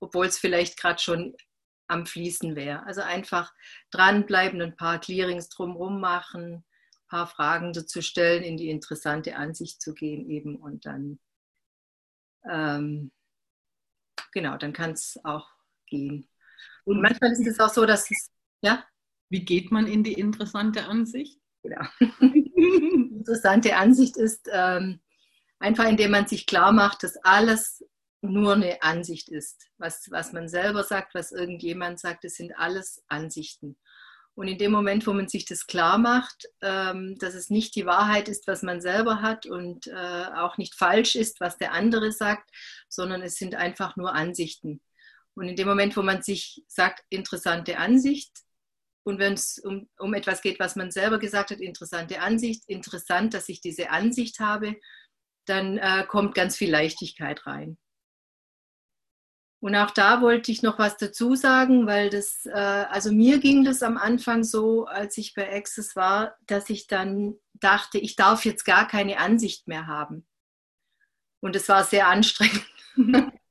obwohl es vielleicht gerade schon am Fließen wäre. Also einfach dranbleiben, ein paar Clearings drumherum machen, ein paar Fragen dazu stellen, in die interessante Ansicht zu gehen eben und dann, ähm, genau, dann kann es auch gehen. Und manchmal ist es auch so, dass es, ja? Wie geht man in die interessante Ansicht? Genau. [LAUGHS] interessante Ansicht ist ähm, einfach, indem man sich klar macht, dass alles nur eine Ansicht ist. Was, was man selber sagt, was irgendjemand sagt, das sind alles Ansichten. Und in dem Moment, wo man sich das klar macht, ähm, dass es nicht die Wahrheit ist, was man selber hat und äh, auch nicht falsch ist, was der andere sagt, sondern es sind einfach nur Ansichten. Und in dem Moment, wo man sich sagt, interessante Ansicht, und wenn es um, um etwas geht, was man selber gesagt hat, interessante Ansicht, interessant, dass ich diese Ansicht habe, dann äh, kommt ganz viel Leichtigkeit rein. Und auch da wollte ich noch was dazu sagen, weil das, äh, also mir ging das am Anfang so, als ich bei Access war, dass ich dann dachte, ich darf jetzt gar keine Ansicht mehr haben. Und es war sehr anstrengend. [LAUGHS]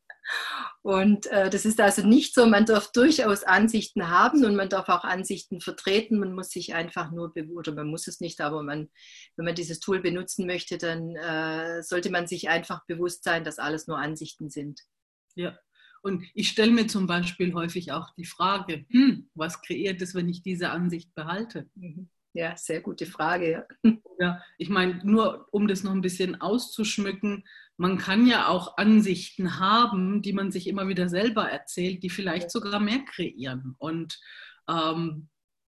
Und äh, das ist also nicht so, man darf durchaus Ansichten haben und man darf auch Ansichten vertreten. Man muss sich einfach nur, oder man muss es nicht, aber man, wenn man dieses Tool benutzen möchte, dann äh, sollte man sich einfach bewusst sein, dass alles nur Ansichten sind. Ja, und ich stelle mir zum Beispiel häufig auch die Frage, hm, was kreiert es, wenn ich diese Ansicht behalte? Mhm. Ja, sehr gute Frage. Ja, ich meine, nur um das noch ein bisschen auszuschmücken, man kann ja auch Ansichten haben, die man sich immer wieder selber erzählt, die vielleicht sogar mehr kreieren. Und ähm,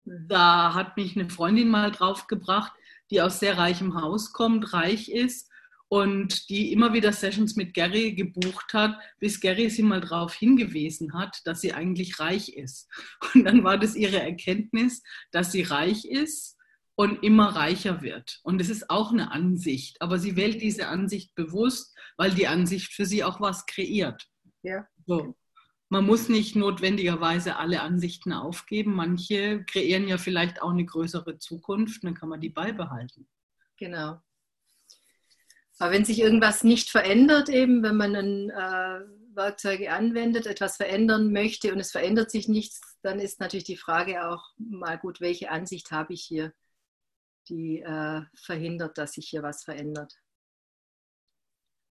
mhm. da hat mich eine Freundin mal draufgebracht, die aus sehr reichem Haus kommt, reich ist und die immer wieder Sessions mit Gary gebucht hat, bis Gary sie mal darauf hingewiesen hat, dass sie eigentlich reich ist. Und dann war das ihre Erkenntnis, dass sie reich ist und immer reicher wird. Und es ist auch eine Ansicht, aber sie wählt diese Ansicht bewusst, weil die Ansicht für sie auch was kreiert. Ja. So. Man muss nicht notwendigerweise alle Ansichten aufgeben. Manche kreieren ja vielleicht auch eine größere Zukunft, dann kann man die beibehalten. Genau. Aber wenn sich irgendwas nicht verändert, eben wenn man ein, äh, Werkzeuge anwendet, etwas verändern möchte und es verändert sich nichts, dann ist natürlich die Frage auch mal gut, welche Ansicht habe ich hier, die äh, verhindert, dass sich hier was verändert.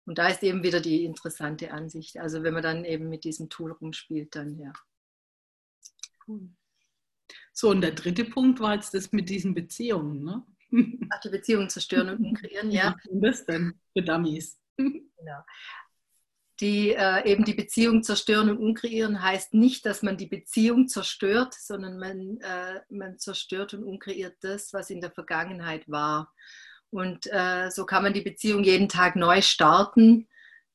Und da ist eben wieder die interessante Ansicht. Also wenn man dann eben mit diesem Tool rumspielt, dann ja. Cool. So, und der dritte Punkt war jetzt das mit diesen Beziehungen. Ne? Ach, die Beziehungen zerstören und kreieren, [LAUGHS] ja. Was ist das denn für Dummies? Genau. Die äh, eben die Beziehung zerstören und unkreieren heißt nicht, dass man die Beziehung zerstört, sondern man, äh, man zerstört und unkreiert das, was in der Vergangenheit war. Und äh, so kann man die Beziehung jeden Tag neu starten.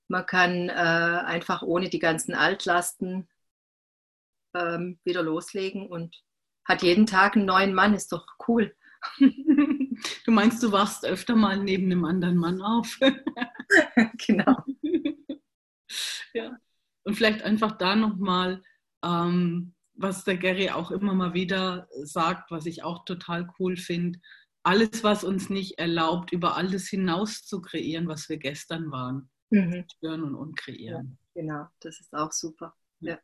Man kann äh, einfach ohne die ganzen Altlasten ähm, wieder loslegen und hat jeden Tag einen neuen Mann, ist doch cool. [LAUGHS] Du meinst, du wachst öfter mal neben einem anderen Mann auf. [LAUGHS] genau. Ja. Und vielleicht einfach da nochmal, ähm, was der Gary auch immer mal wieder sagt, was ich auch total cool finde. Alles, was uns nicht erlaubt, über alles hinaus zu kreieren, was wir gestern waren. Mhm. Stören und unkreieren. Ja, genau, das ist auch super. Ja.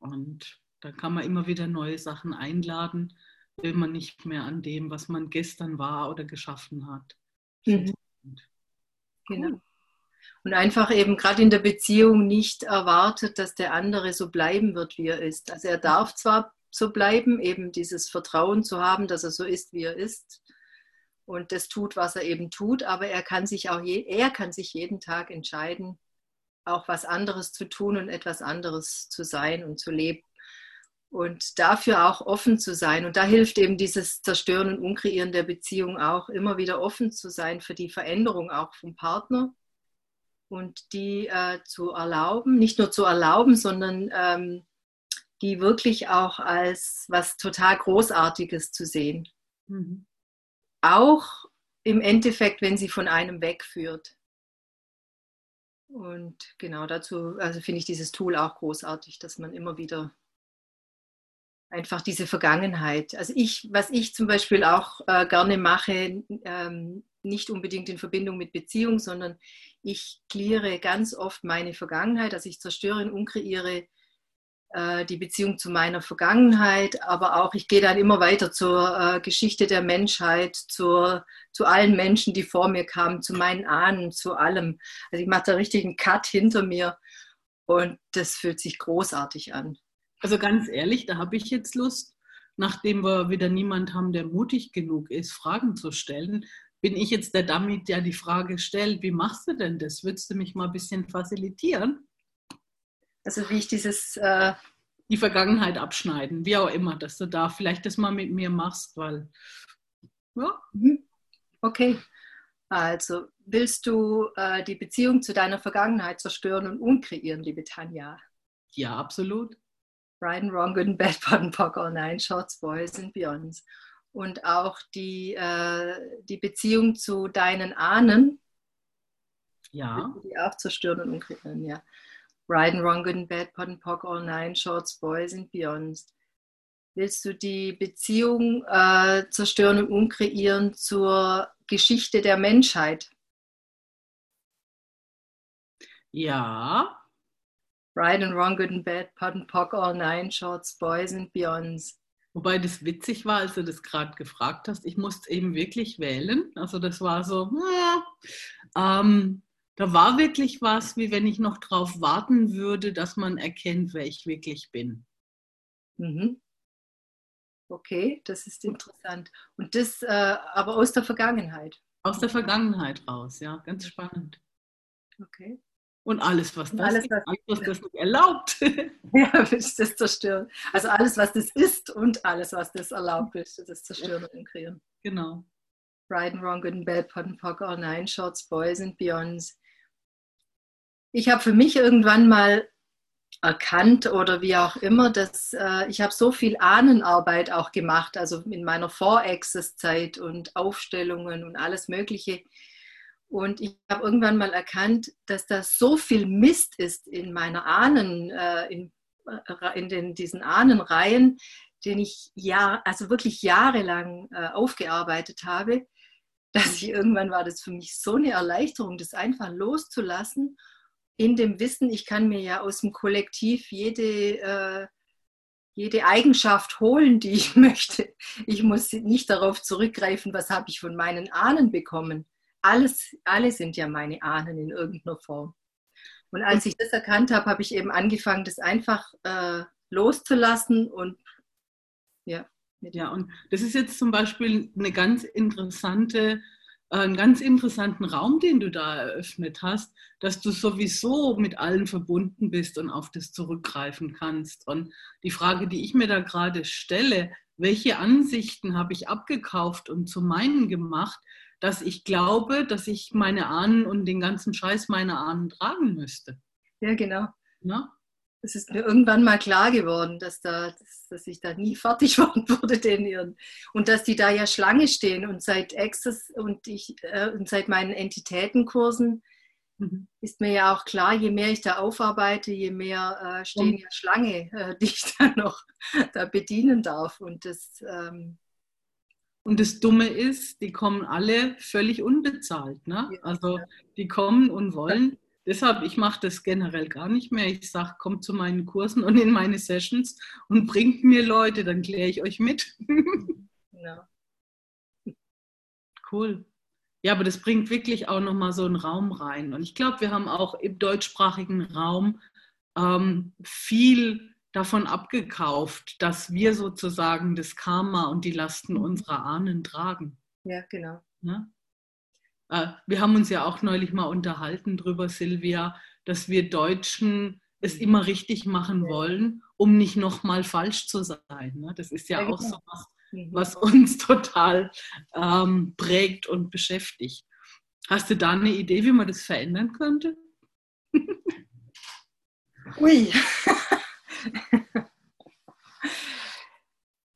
Und da kann man immer wieder neue Sachen einladen, will man nicht mehr an dem, was man gestern war oder geschaffen hat. Mhm. Genau. Und einfach eben gerade in der Beziehung nicht erwartet, dass der andere so bleiben wird, wie er ist. Also er darf zwar so bleiben, eben dieses Vertrauen zu haben, dass er so ist, wie er ist und das tut, was er eben tut, aber er kann sich auch je, er kann sich jeden Tag entscheiden, auch was anderes zu tun und etwas anderes zu sein und zu leben und dafür auch offen zu sein. Und da hilft eben dieses Zerstören und Unkreieren der Beziehung auch, immer wieder offen zu sein für die Veränderung auch vom Partner und die äh, zu erlauben, nicht nur zu erlauben, sondern ähm, die wirklich auch als was total Großartiges zu sehen. Mhm. Auch im Endeffekt, wenn sie von einem wegführt. Und genau dazu, also finde ich dieses Tool auch großartig, dass man immer wieder einfach diese Vergangenheit. Also ich, was ich zum Beispiel auch äh, gerne mache, ähm, nicht unbedingt in Verbindung mit Beziehung, sondern ich kläre ganz oft meine Vergangenheit, also ich zerstöre und unkreiere äh, die Beziehung zu meiner Vergangenheit, aber auch ich gehe dann immer weiter zur äh, Geschichte der Menschheit, zur, zu allen Menschen, die vor mir kamen, zu meinen Ahnen, zu allem. Also ich mache da richtig einen Cut hinter mir und das fühlt sich großartig an. Also ganz ehrlich, da habe ich jetzt Lust, nachdem wir wieder niemand haben, der mutig genug ist, Fragen zu stellen, bin ich jetzt der Dummy, der die Frage stellt, wie machst du denn das? Würdest du mich mal ein bisschen facilitieren? Also wie ich dieses... Äh die Vergangenheit abschneiden, wie auch immer, dass du da vielleicht das mal mit mir machst, weil... Ja. Mhm. Okay. Also, willst du äh, die Beziehung zu deiner Vergangenheit zerstören und unkreieren, liebe Tanja? Ja, absolut. Right and Wrong, Good and Bad, Button Pock, All Nine, Shorts, Boys and Beyonds. Und auch die, äh, die Beziehung zu deinen Ahnen. Ja. Die auch zerstören und umkriegen, ja. Right and Wrong, Good and Bad, Button Pock, All Nine, Shorts, Boys and Beyonds. Willst du die Beziehung äh, zerstören und umkreieren zur Geschichte der Menschheit? Ja. Right and Wrong, Good and Bad, Pot and Pock, All Nine, Shorts, Boys and Beyonds. Wobei das witzig war, als du das gerade gefragt hast. Ich musste eben wirklich wählen. Also das war so, ja, ähm, da war wirklich was, wie wenn ich noch drauf warten würde, dass man erkennt, wer ich wirklich bin. Mhm. Okay, das ist interessant. Und das äh, aber aus der Vergangenheit. Aus der Vergangenheit raus, ja, ganz spannend. Okay. Und alles, was das, alles, was, alles, was das nicht erlaubt. [LAUGHS] ja, willst das zerstören. Also alles, was das ist und alles, was das erlaubt, willst du das zerstören und kreieren. Genau. Right and Wrong, Good and Bad, Pot and Pock, All Nine Shorts, Boys and Beyonds. Ich habe für mich irgendwann mal erkannt oder wie auch immer, dass äh, ich habe so viel Ahnenarbeit auch gemacht, also in meiner Vor-Access-Zeit und Aufstellungen und alles Mögliche und ich habe irgendwann mal erkannt, dass da so viel Mist ist in meiner Ahnen, äh, in, äh, in den, diesen Ahnenreihen, den ich ja, also wirklich jahrelang äh, aufgearbeitet habe, [LAUGHS] dass ich irgendwann war das für mich so eine Erleichterung, das einfach loszulassen, in dem Wissen, ich kann mir ja aus dem Kollektiv jede, äh, jede Eigenschaft holen, die ich [LAUGHS] möchte. Ich muss nicht darauf zurückgreifen, was habe ich von meinen Ahnen bekommen alles, alle sind ja meine Ahnen in irgendeiner Form. Und als ich das erkannt habe, habe ich eben angefangen, das einfach äh, loszulassen und ja. Ja, und das ist jetzt zum Beispiel eine ganz interessante einen ganz interessanten Raum, den du da eröffnet hast, dass du sowieso mit allen verbunden bist und auf das zurückgreifen kannst. Und die Frage, die ich mir da gerade stelle, welche Ansichten habe ich abgekauft und zu meinen gemacht, dass ich glaube, dass ich meine Ahnen und den ganzen Scheiß meiner Ahnen tragen müsste. Ja, genau. Ja? Es ist mir irgendwann mal klar geworden, dass, da, dass, ich da nie [LAUGHS] fertig werden würde, den ihren. Und dass die da ja Schlange stehen und seit Access und ich äh, und seit meinen Entitätenkursen mhm. ist mir ja auch klar, je mehr ich da aufarbeite, je mehr äh, stehen ja Schlange, äh, [LAUGHS] die ich dann noch da bedienen darf. Und das ähm, und das Dumme ist, die kommen alle völlig unbezahlt. Ne? Also die kommen und wollen. Deshalb, ich mache das generell gar nicht mehr. Ich sage, kommt zu meinen Kursen und in meine Sessions und bringt mir Leute, dann kläre ich euch mit. ja. Cool. Ja, aber das bringt wirklich auch nochmal so einen Raum rein. Und ich glaube, wir haben auch im deutschsprachigen Raum ähm, viel davon abgekauft, dass wir sozusagen das Karma und die Lasten mhm. unserer Ahnen tragen. Ja, genau. Ja? Äh, wir haben uns ja auch neulich mal unterhalten darüber, Silvia, dass wir Deutschen es immer richtig machen wollen, um nicht nochmal falsch zu sein. Ne? Das ist ja, ja auch genau. so was, mhm. was uns [LAUGHS] total ähm, prägt und beschäftigt. Hast du da eine Idee, wie man das verändern könnte? Ui. [LAUGHS]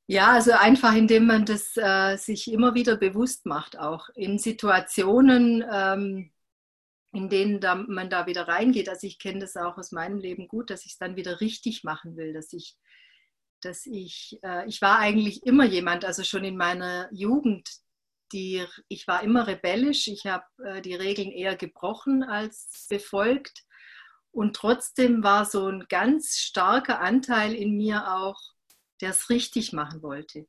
Ja, also einfach indem man das äh, sich immer wieder bewusst macht, auch in Situationen, ähm, in denen da, man da wieder reingeht. Also ich kenne das auch aus meinem Leben gut, dass ich es dann wieder richtig machen will, dass ich, dass ich, äh, ich war eigentlich immer jemand, also schon in meiner Jugend, die, ich war immer rebellisch, ich habe äh, die Regeln eher gebrochen als befolgt. Und trotzdem war so ein ganz starker Anteil in mir auch, der es richtig machen wollte.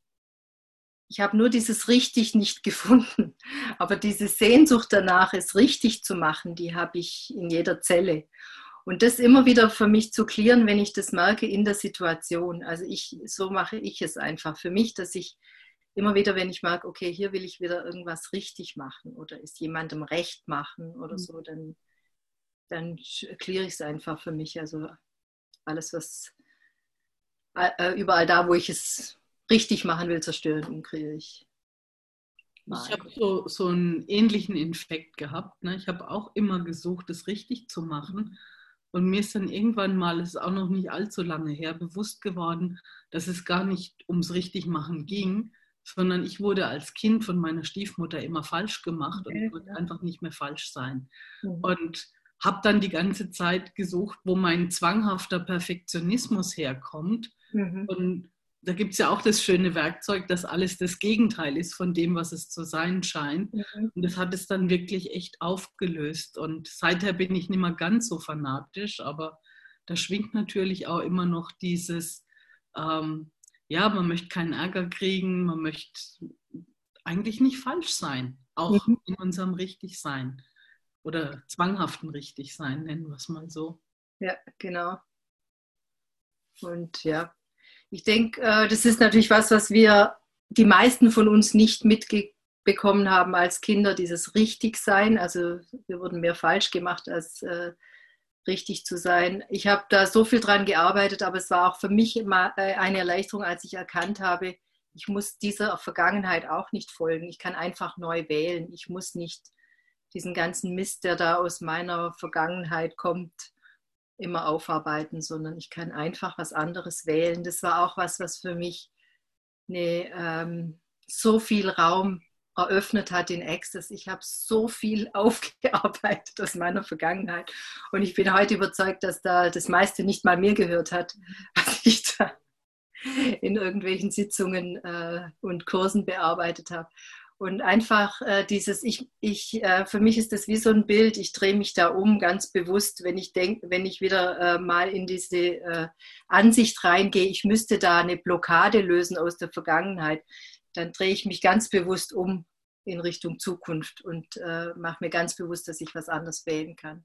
Ich habe nur dieses richtig nicht [LAUGHS] gefunden. Aber diese Sehnsucht danach, es richtig zu machen, die habe ich in jeder Zelle. Und das immer wieder für mich zu klären, wenn ich das merke in der Situation. Also ich, so mache ich es einfach für mich, dass ich immer wieder, wenn ich merke, okay, hier will ich wieder irgendwas richtig machen oder ist jemandem recht machen oder mhm. so, dann dann kläre ich es einfach für mich. Also alles, was überall da, wo ich es richtig machen will, zerstören, umkriege ich. Ich habe so, so einen ähnlichen Infekt gehabt. Ne? Ich habe auch immer gesucht, es richtig zu machen. Und mir ist dann irgendwann mal, es ist auch noch nicht allzu lange her, bewusst geworden, dass es gar nicht ums Richtigmachen ging, sondern ich wurde als Kind von meiner Stiefmutter immer falsch gemacht okay, und ich wollte einfach nicht mehr falsch sein. Mhm. Und habe dann die ganze Zeit gesucht, wo mein zwanghafter Perfektionismus herkommt. Mhm. Und da gibt es ja auch das schöne Werkzeug, dass alles das Gegenteil ist von dem, was es zu sein scheint. Mhm. Und das hat es dann wirklich echt aufgelöst. Und seither bin ich nicht mehr ganz so fanatisch, aber da schwingt natürlich auch immer noch dieses, ähm, ja, man möchte keinen Ärger kriegen, man möchte eigentlich nicht falsch sein, auch mhm. in unserem Richtigsein oder zwanghaften Richtigsein, nennen wir es mal so. Ja, genau. Und ja, ich denke, äh, das ist natürlich was, was wir, die meisten von uns nicht mitbekommen haben als Kinder, dieses Richtigsein. Also wir wurden mehr falsch gemacht als äh, richtig zu sein. Ich habe da so viel dran gearbeitet, aber es war auch für mich immer äh, eine Erleichterung, als ich erkannt habe, ich muss dieser Vergangenheit auch nicht folgen. Ich kann einfach neu wählen. Ich muss nicht diesen ganzen Mist, der da aus meiner Vergangenheit kommt, immer aufarbeiten, sondern ich kann einfach was anderes wählen. Das war auch was, was für mich eine, ähm, so viel Raum eröffnet hat in Access. Ich habe so viel [LAUGHS] aufgearbeitet aus meiner Vergangenheit und ich bin heute überzeugt, dass da das meiste nicht mal mir gehört hat, [LAUGHS] was ich da in irgendwelchen Sitzungen äh, und Kursen bearbeitet habe. Und einfach äh, dieses, ich, ich, äh, für mich ist das wie so ein Bild, ich drehe mich da um ganz bewusst, wenn ich denke, wenn ich wieder äh, mal in diese äh, Ansicht reingehe, ich müsste da eine Blockade lösen aus der Vergangenheit, dann drehe ich mich ganz bewusst um in Richtung Zukunft und äh, mache mir ganz bewusst, dass ich was anderes wählen kann.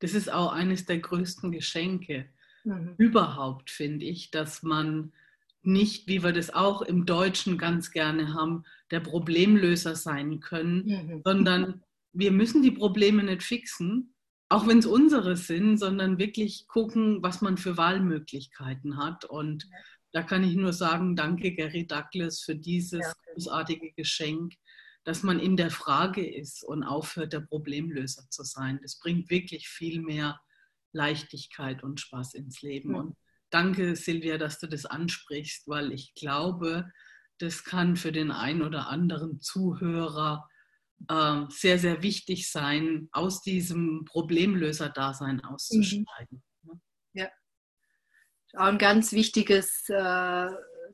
Das ist auch eines der größten Geschenke mhm. überhaupt, finde ich, dass man nicht, wie wir das auch im Deutschen ganz gerne haben, der Problemlöser sein können, mhm. sondern wir müssen die Probleme nicht fixen, auch wenn es unsere sind, sondern wirklich gucken, was man für Wahlmöglichkeiten hat. Und da kann ich nur sagen, danke Gary Douglas für dieses ja. großartige Geschenk, dass man in der Frage ist und aufhört, der Problemlöser zu sein. Das bringt wirklich viel mehr Leichtigkeit und Spaß ins Leben. Mhm. Und danke, Silvia, dass du das ansprichst, weil ich glaube, das kann für den einen oder anderen Zuhörer äh, sehr, sehr wichtig sein, aus diesem Problemlöser-Dasein auszusteigen. Mhm. Ja. Auch ein ganz wichtiges äh,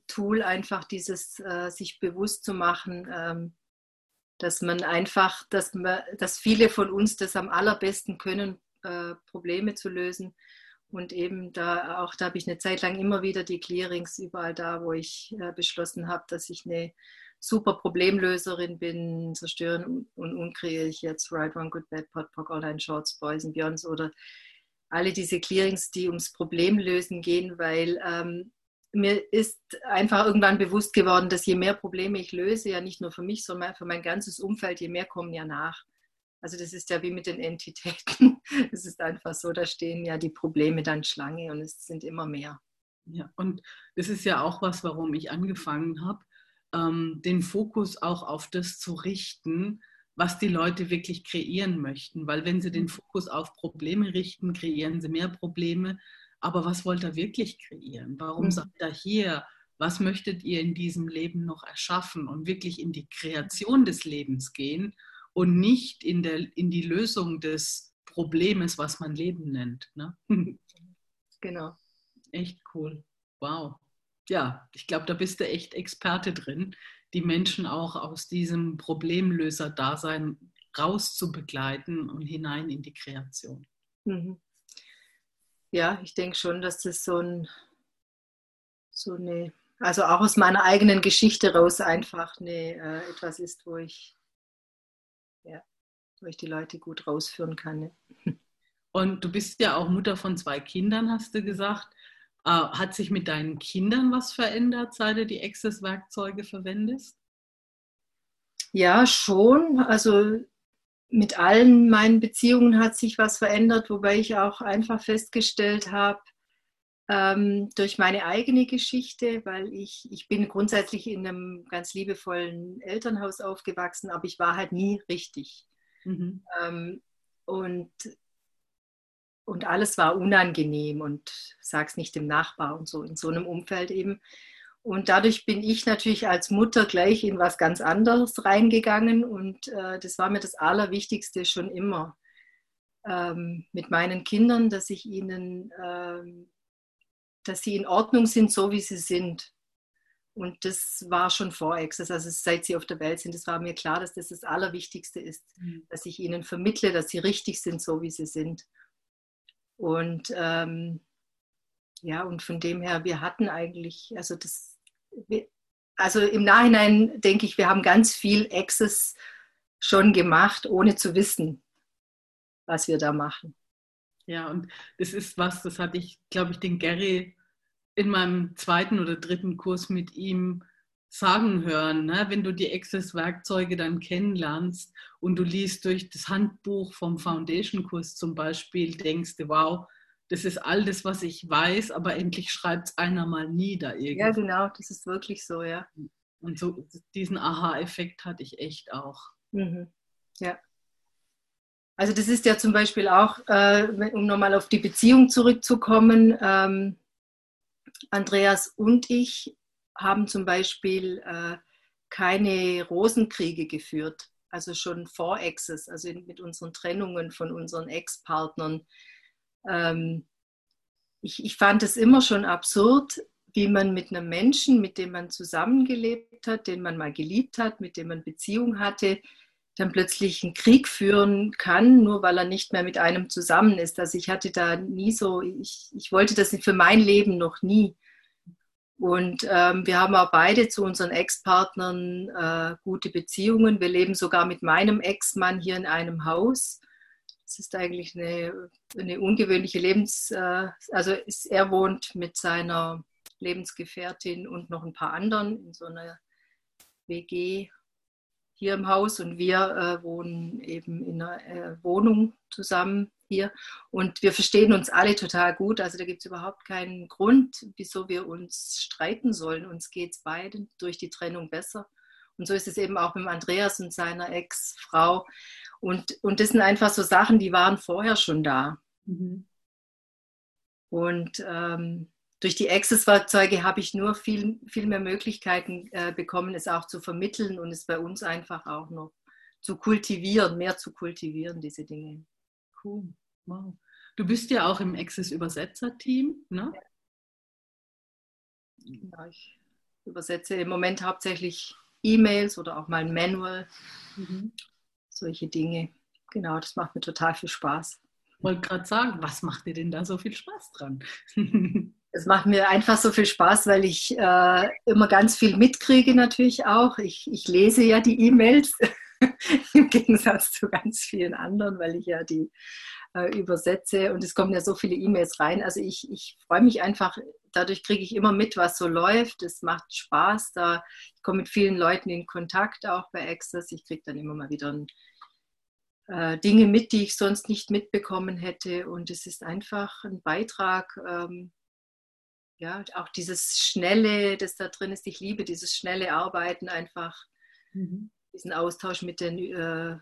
Tool, einfach dieses äh, sich bewusst zu machen, ähm, dass man einfach, dass, man, dass viele von uns das am allerbesten können, äh, Probleme zu lösen und eben da auch, da habe ich eine Zeit lang immer wieder die Clearings überall da, wo ich äh, beschlossen habe, dass ich eine super Problemlöserin bin, zerstören und unkreiere ich jetzt Right, One, Good, Bad, Pot, Pock, All Shorts, Boys and Beyonds oder alle diese Clearings, die ums Problemlösen gehen, weil ähm, mir ist einfach irgendwann bewusst geworden, dass je mehr Probleme ich löse, ja nicht nur für mich, sondern für mein ganzes Umfeld, je mehr kommen ja nach. Also das ist ja wie mit den Entitäten. [LAUGHS] Es ist einfach so, da stehen ja die Probleme dann Schlange und es sind immer mehr. Ja, und das ist ja auch was, warum ich angefangen habe, ähm, den Fokus auch auf das zu richten, was die Leute wirklich kreieren möchten. Weil wenn sie den mhm. Fokus auf Probleme richten, kreieren sie mehr Probleme. Aber was wollt ihr wirklich kreieren? Warum mhm. seid ihr hier? Was möchtet ihr in diesem Leben noch erschaffen und wirklich in die Kreation des Lebens gehen und nicht in, der, in die Lösung des Problems, was man Leben nennt. Ne? [LAUGHS] Genau. Echt cool. Wow. Ja, ich glaube, da bist du echt Experte drin, die Menschen auch aus diesem Problemlöser-Dasein rauszubegleiten und hinein in die Kreation. Mhm. Ja, ich denke schon, dass das so, ein, so eine, also auch aus meiner eigenen Geschichte raus einfach eine, äh, etwas ist, wo ich wo ich die Leute gut rausführen kann. Ne? Und du bist ja auch Mutter von zwei Kindern, hast du gesagt. Äh, hat sich mit deinen Kindern was verändert, seit du die Access-Werkzeuge verwendest? Ja, schon. Also mit allen meinen Beziehungen hat sich was verändert, wobei ich auch einfach festgestellt habe, ähm, durch meine eigene Geschichte, weil ich, ich bin grundsätzlich in einem ganz liebevollen Elternhaus aufgewachsen, aber ich war halt nie richtig. Mhm. Ähm, und, und alles war unangenehm und sag's nicht dem Nachbar und so, in so einem Umfeld eben. Und dadurch bin ich natürlich als Mutter gleich in was ganz anderes reingegangen und äh, das war mir das Allerwichtigste schon immer ähm, mit meinen Kindern, dass ich ihnen ähm, dass sie in Ordnung sind, so wie sie sind. Und das war schon vor Access, also seit sie auf der Welt sind, das war mir klar, dass das das Allerwichtigste ist, mhm. dass ich ihnen vermittle, dass sie richtig sind, so wie sie sind. Und ähm, ja, und von dem her, wir hatten eigentlich, also das, also im Nachhinein denke ich, wir haben ganz viel Access schon gemacht, ohne zu wissen, was wir da machen. Ja, und das ist was, das hatte ich, glaube ich, den Gary in meinem zweiten oder dritten Kurs mit ihm sagen hören, ne? wenn du die Access-Werkzeuge dann kennenlernst und du liest durch das Handbuch vom Foundation-Kurs zum Beispiel, denkst du, wow, das ist all das, was ich weiß, aber endlich schreibt es einer mal nieder. Irgendwie. Ja, genau, das ist wirklich so, ja. Und so diesen Aha-Effekt hatte ich echt auch. Mhm. Ja. Also das ist ja zum Beispiel auch, äh, um nochmal auf die Beziehung zurückzukommen, ähm, Andreas und ich haben zum Beispiel äh, keine Rosenkriege geführt, also schon vor Exes, also mit unseren Trennungen von unseren Ex-Partnern. Ähm, ich, ich fand es immer schon absurd, wie man mit einem Menschen, mit dem man zusammengelebt hat, den man mal geliebt hat, mit dem man Beziehung hatte, dann plötzlich einen Krieg führen kann, nur weil er nicht mehr mit einem zusammen ist. Also ich hatte da nie so, ich, ich wollte das für mein Leben noch nie. Und ähm, wir haben auch beide zu unseren Ex-Partnern äh, gute Beziehungen. Wir leben sogar mit meinem Ex-Mann hier in einem Haus. Das ist eigentlich eine, eine ungewöhnliche Lebens... Äh, also ist, er wohnt mit seiner Lebensgefährtin und noch ein paar anderen in so einer WG hier im Haus und wir äh, wohnen eben in einer äh, Wohnung zusammen hier und wir verstehen uns alle total gut. Also da gibt es überhaupt keinen Grund, wieso wir uns streiten sollen. Uns geht es beiden durch die Trennung besser. Und so ist es eben auch mit Andreas und seiner Ex-Frau. Und, und das sind einfach so Sachen, die waren vorher schon da. Mhm. Und ähm, durch die Access-Werkzeuge habe ich nur viel, viel mehr Möglichkeiten äh, bekommen, es auch zu vermitteln und es bei uns einfach auch noch zu kultivieren, mehr zu kultivieren, diese Dinge. Cool. Wow. Du bist ja auch im Access-Übersetzer-Team, ne? Ja, ich übersetze im Moment hauptsächlich E-Mails oder auch mal ein Manual. Mhm. Solche Dinge. Genau, das macht mir total viel Spaß. Ich wollte gerade sagen, was macht dir denn da so viel Spaß dran? [LAUGHS] Es macht mir einfach so viel Spaß, weil ich äh, immer ganz viel mitkriege natürlich auch. Ich, ich lese ja die E-Mails [LAUGHS] im Gegensatz zu ganz vielen anderen, weil ich ja die äh, übersetze und es kommen ja so viele E-Mails rein. Also ich, ich freue mich einfach, dadurch kriege ich immer mit, was so läuft. Es macht Spaß. Da, ich komme mit vielen Leuten in Kontakt auch bei Access. Ich kriege dann immer mal wieder ein, äh, Dinge mit, die ich sonst nicht mitbekommen hätte. Und es ist einfach ein Beitrag ähm, ja, auch dieses Schnelle, das da drin ist, ich liebe dieses schnelle Arbeiten einfach, mhm. diesen Austausch mit den, äh,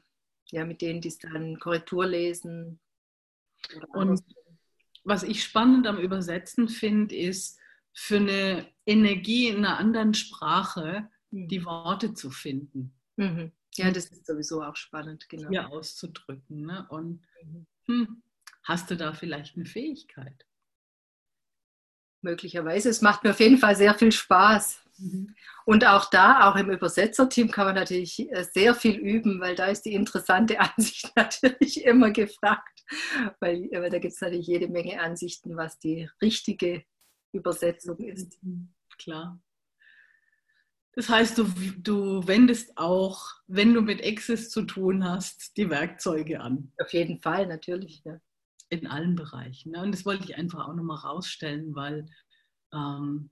ja, mit denen, die es dann Korrektur lesen. Und was ich spannend am Übersetzen finde, ist, für eine Energie in einer anderen Sprache mhm. die Worte zu finden. Mhm. Ja, das ist sowieso auch spannend, genau. Hier auszudrücken. Ne? Und mhm. hm, hast du da vielleicht eine Fähigkeit? Möglicherweise. Es macht mir auf jeden Fall sehr viel Spaß. Mhm. Und auch da, auch im Übersetzerteam, kann man natürlich äh, sehr viel üben, weil da ist die interessante [LAUGHS] Ansicht natürlich immer gefragt. Weil, weil da gibt es natürlich jede Menge Ansichten, was die richtige Übersetzung ist. Mhm. Klar. Das heißt, du, du wendest auch, wenn du mit Access zu tun hast, die Werkzeuge an. Auf jeden Fall, natürlich. Ja in allen Bereichen. Ne? Und das wollte ich einfach auch nochmal rausstellen, weil ähm,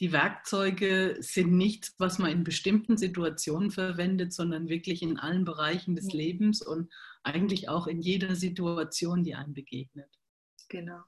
die Werkzeuge sind nichts, was man in bestimmten Situationen verwendet, sondern wirklich in allen Bereichen des Lebens und eigentlich auch in jeder Situation, die einem begegnet. Genau.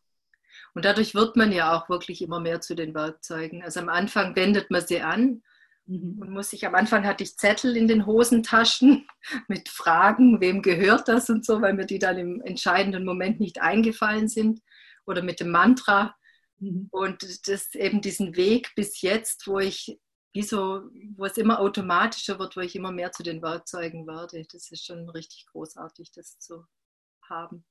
Und dadurch wird man ja auch wirklich immer mehr zu den Werkzeugen. Also am Anfang wendet man sie an Mhm. Und muss ich, am Anfang hatte ich Zettel in den Hosentaschen [LAUGHS] mit Fragen, wem gehört das und so, weil mir die dann im entscheidenden Moment nicht eingefallen sind. Oder mit dem Mantra. Mhm. Und das eben diesen Weg bis jetzt, wo ich wie so, wo es immer automatischer wird, wo ich immer mehr zu den Werkzeugen werde. Das ist schon richtig großartig, das zu haben.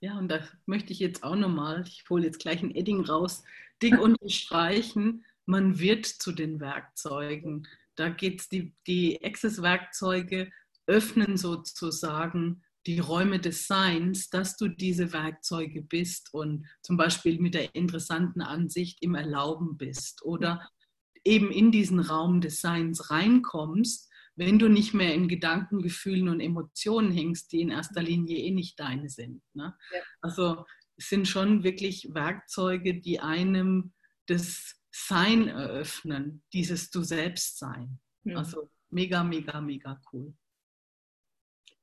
Ja, und da möchte ich jetzt auch nochmal, ich hole jetzt gleich ein Edding raus, dick [LAUGHS] unterstreichen, man wird zu den Werkzeugen. Da geht es, die, die Access-Werkzeuge öffnen sozusagen die Räume des Seins, dass du diese Werkzeuge bist und zum Beispiel mit der interessanten Ansicht im Erlauben bist oder eben in diesen Raum des Seins reinkommst, wenn du nicht mehr in Gedanken, Gefühlen und Emotionen hängst, die in erster Linie eh nicht deine sind. Ne? Ja. Also es sind schon wirklich Werkzeuge, die einem das sein eröffnen, dieses Du selbst sein. Ja. Also mega, mega, mega cool.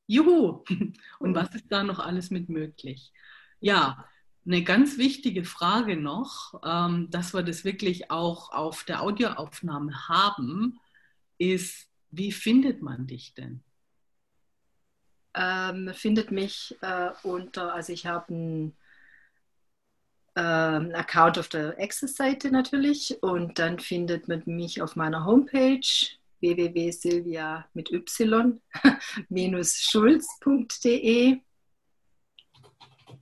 Juhu! [LAUGHS] Und was ist da noch alles mit möglich? Ja, eine ganz wichtige Frage noch, ähm, dass wir das wirklich auch auf der Audioaufnahme haben, ist, wie findet man dich denn? Ähm, findet mich äh, unter, also ich habe ein ähm, Account auf der Access-Seite natürlich und dann findet man mich auf meiner Homepage www.silvia mit y-schulz.de. [LAUGHS]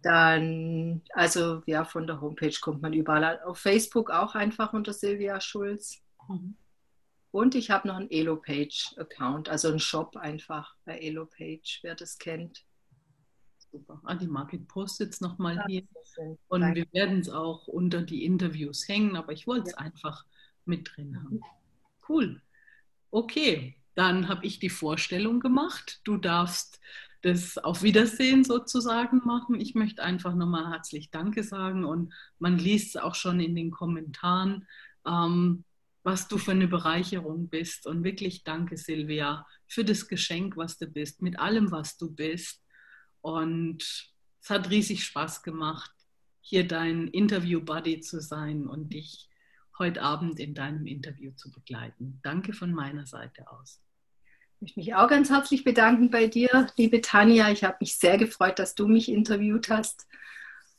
Dann, also ja, von der Homepage kommt man überall. Auf Facebook auch einfach unter Silvia Schulz. Mhm. Und ich habe noch einen Elo-Page-Account, also einen Shop einfach bei Elo-Page, wer das kennt. Super. Ah, die Margit postet es nochmal ja, hier. Und Danke. wir werden es auch unter die Interviews hängen, aber ich wollte es ja. einfach mit drin haben. Mhm. Cool. Okay, dann habe ich die Vorstellung gemacht. Du darfst das Auf Wiedersehen sozusagen machen. Ich möchte einfach nochmal herzlich Danke sagen und man liest es auch schon in den Kommentaren, ähm, was du für eine Bereicherung bist. Und wirklich danke, Silvia, für das Geschenk, was du bist, mit allem, was du bist. Und es hat riesig Spaß gemacht, hier dein Interview-Buddy zu sein und dich heute Abend in deinem Interview zu begleiten. Danke von meiner Seite aus. Ich möchte mich auch ganz herzlich bedanken bei dir, liebe Tanja. Ich habe mich sehr gefreut, dass du mich interviewt hast.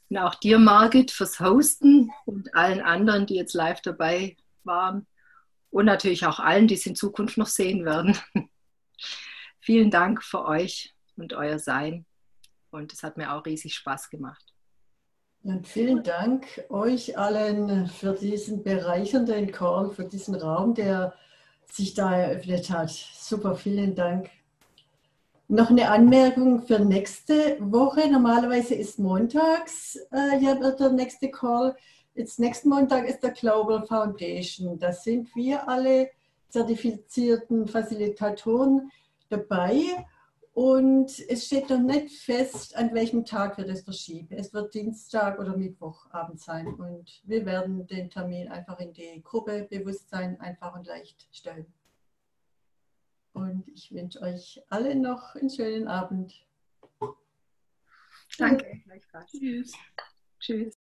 Und auch dir, Margit, fürs Hosten und allen anderen, die jetzt live dabei waren. Und natürlich auch allen, die es in Zukunft noch sehen werden. [LAUGHS] Vielen Dank für euch und euer Sein. Und es hat mir auch riesig Spaß gemacht. Und vielen Dank euch allen für diesen bereichernden Call, für diesen Raum, der sich da eröffnet hat. Super, vielen Dank. Noch eine Anmerkung für nächste Woche. Normalerweise ist montags äh, ja, der nächste Call. Jetzt nächsten Montag ist der Global Foundation. Da sind wir alle zertifizierten Facilitatoren dabei. Und es steht noch nicht fest, an welchem Tag wir das verschieben. Es wird Dienstag oder Mittwochabend sein. Und wir werden den Termin einfach in die Gruppe Bewusstsein einfach und leicht stellen. Und ich wünsche euch alle noch einen schönen Abend. Danke. Tschüss. Tschüss.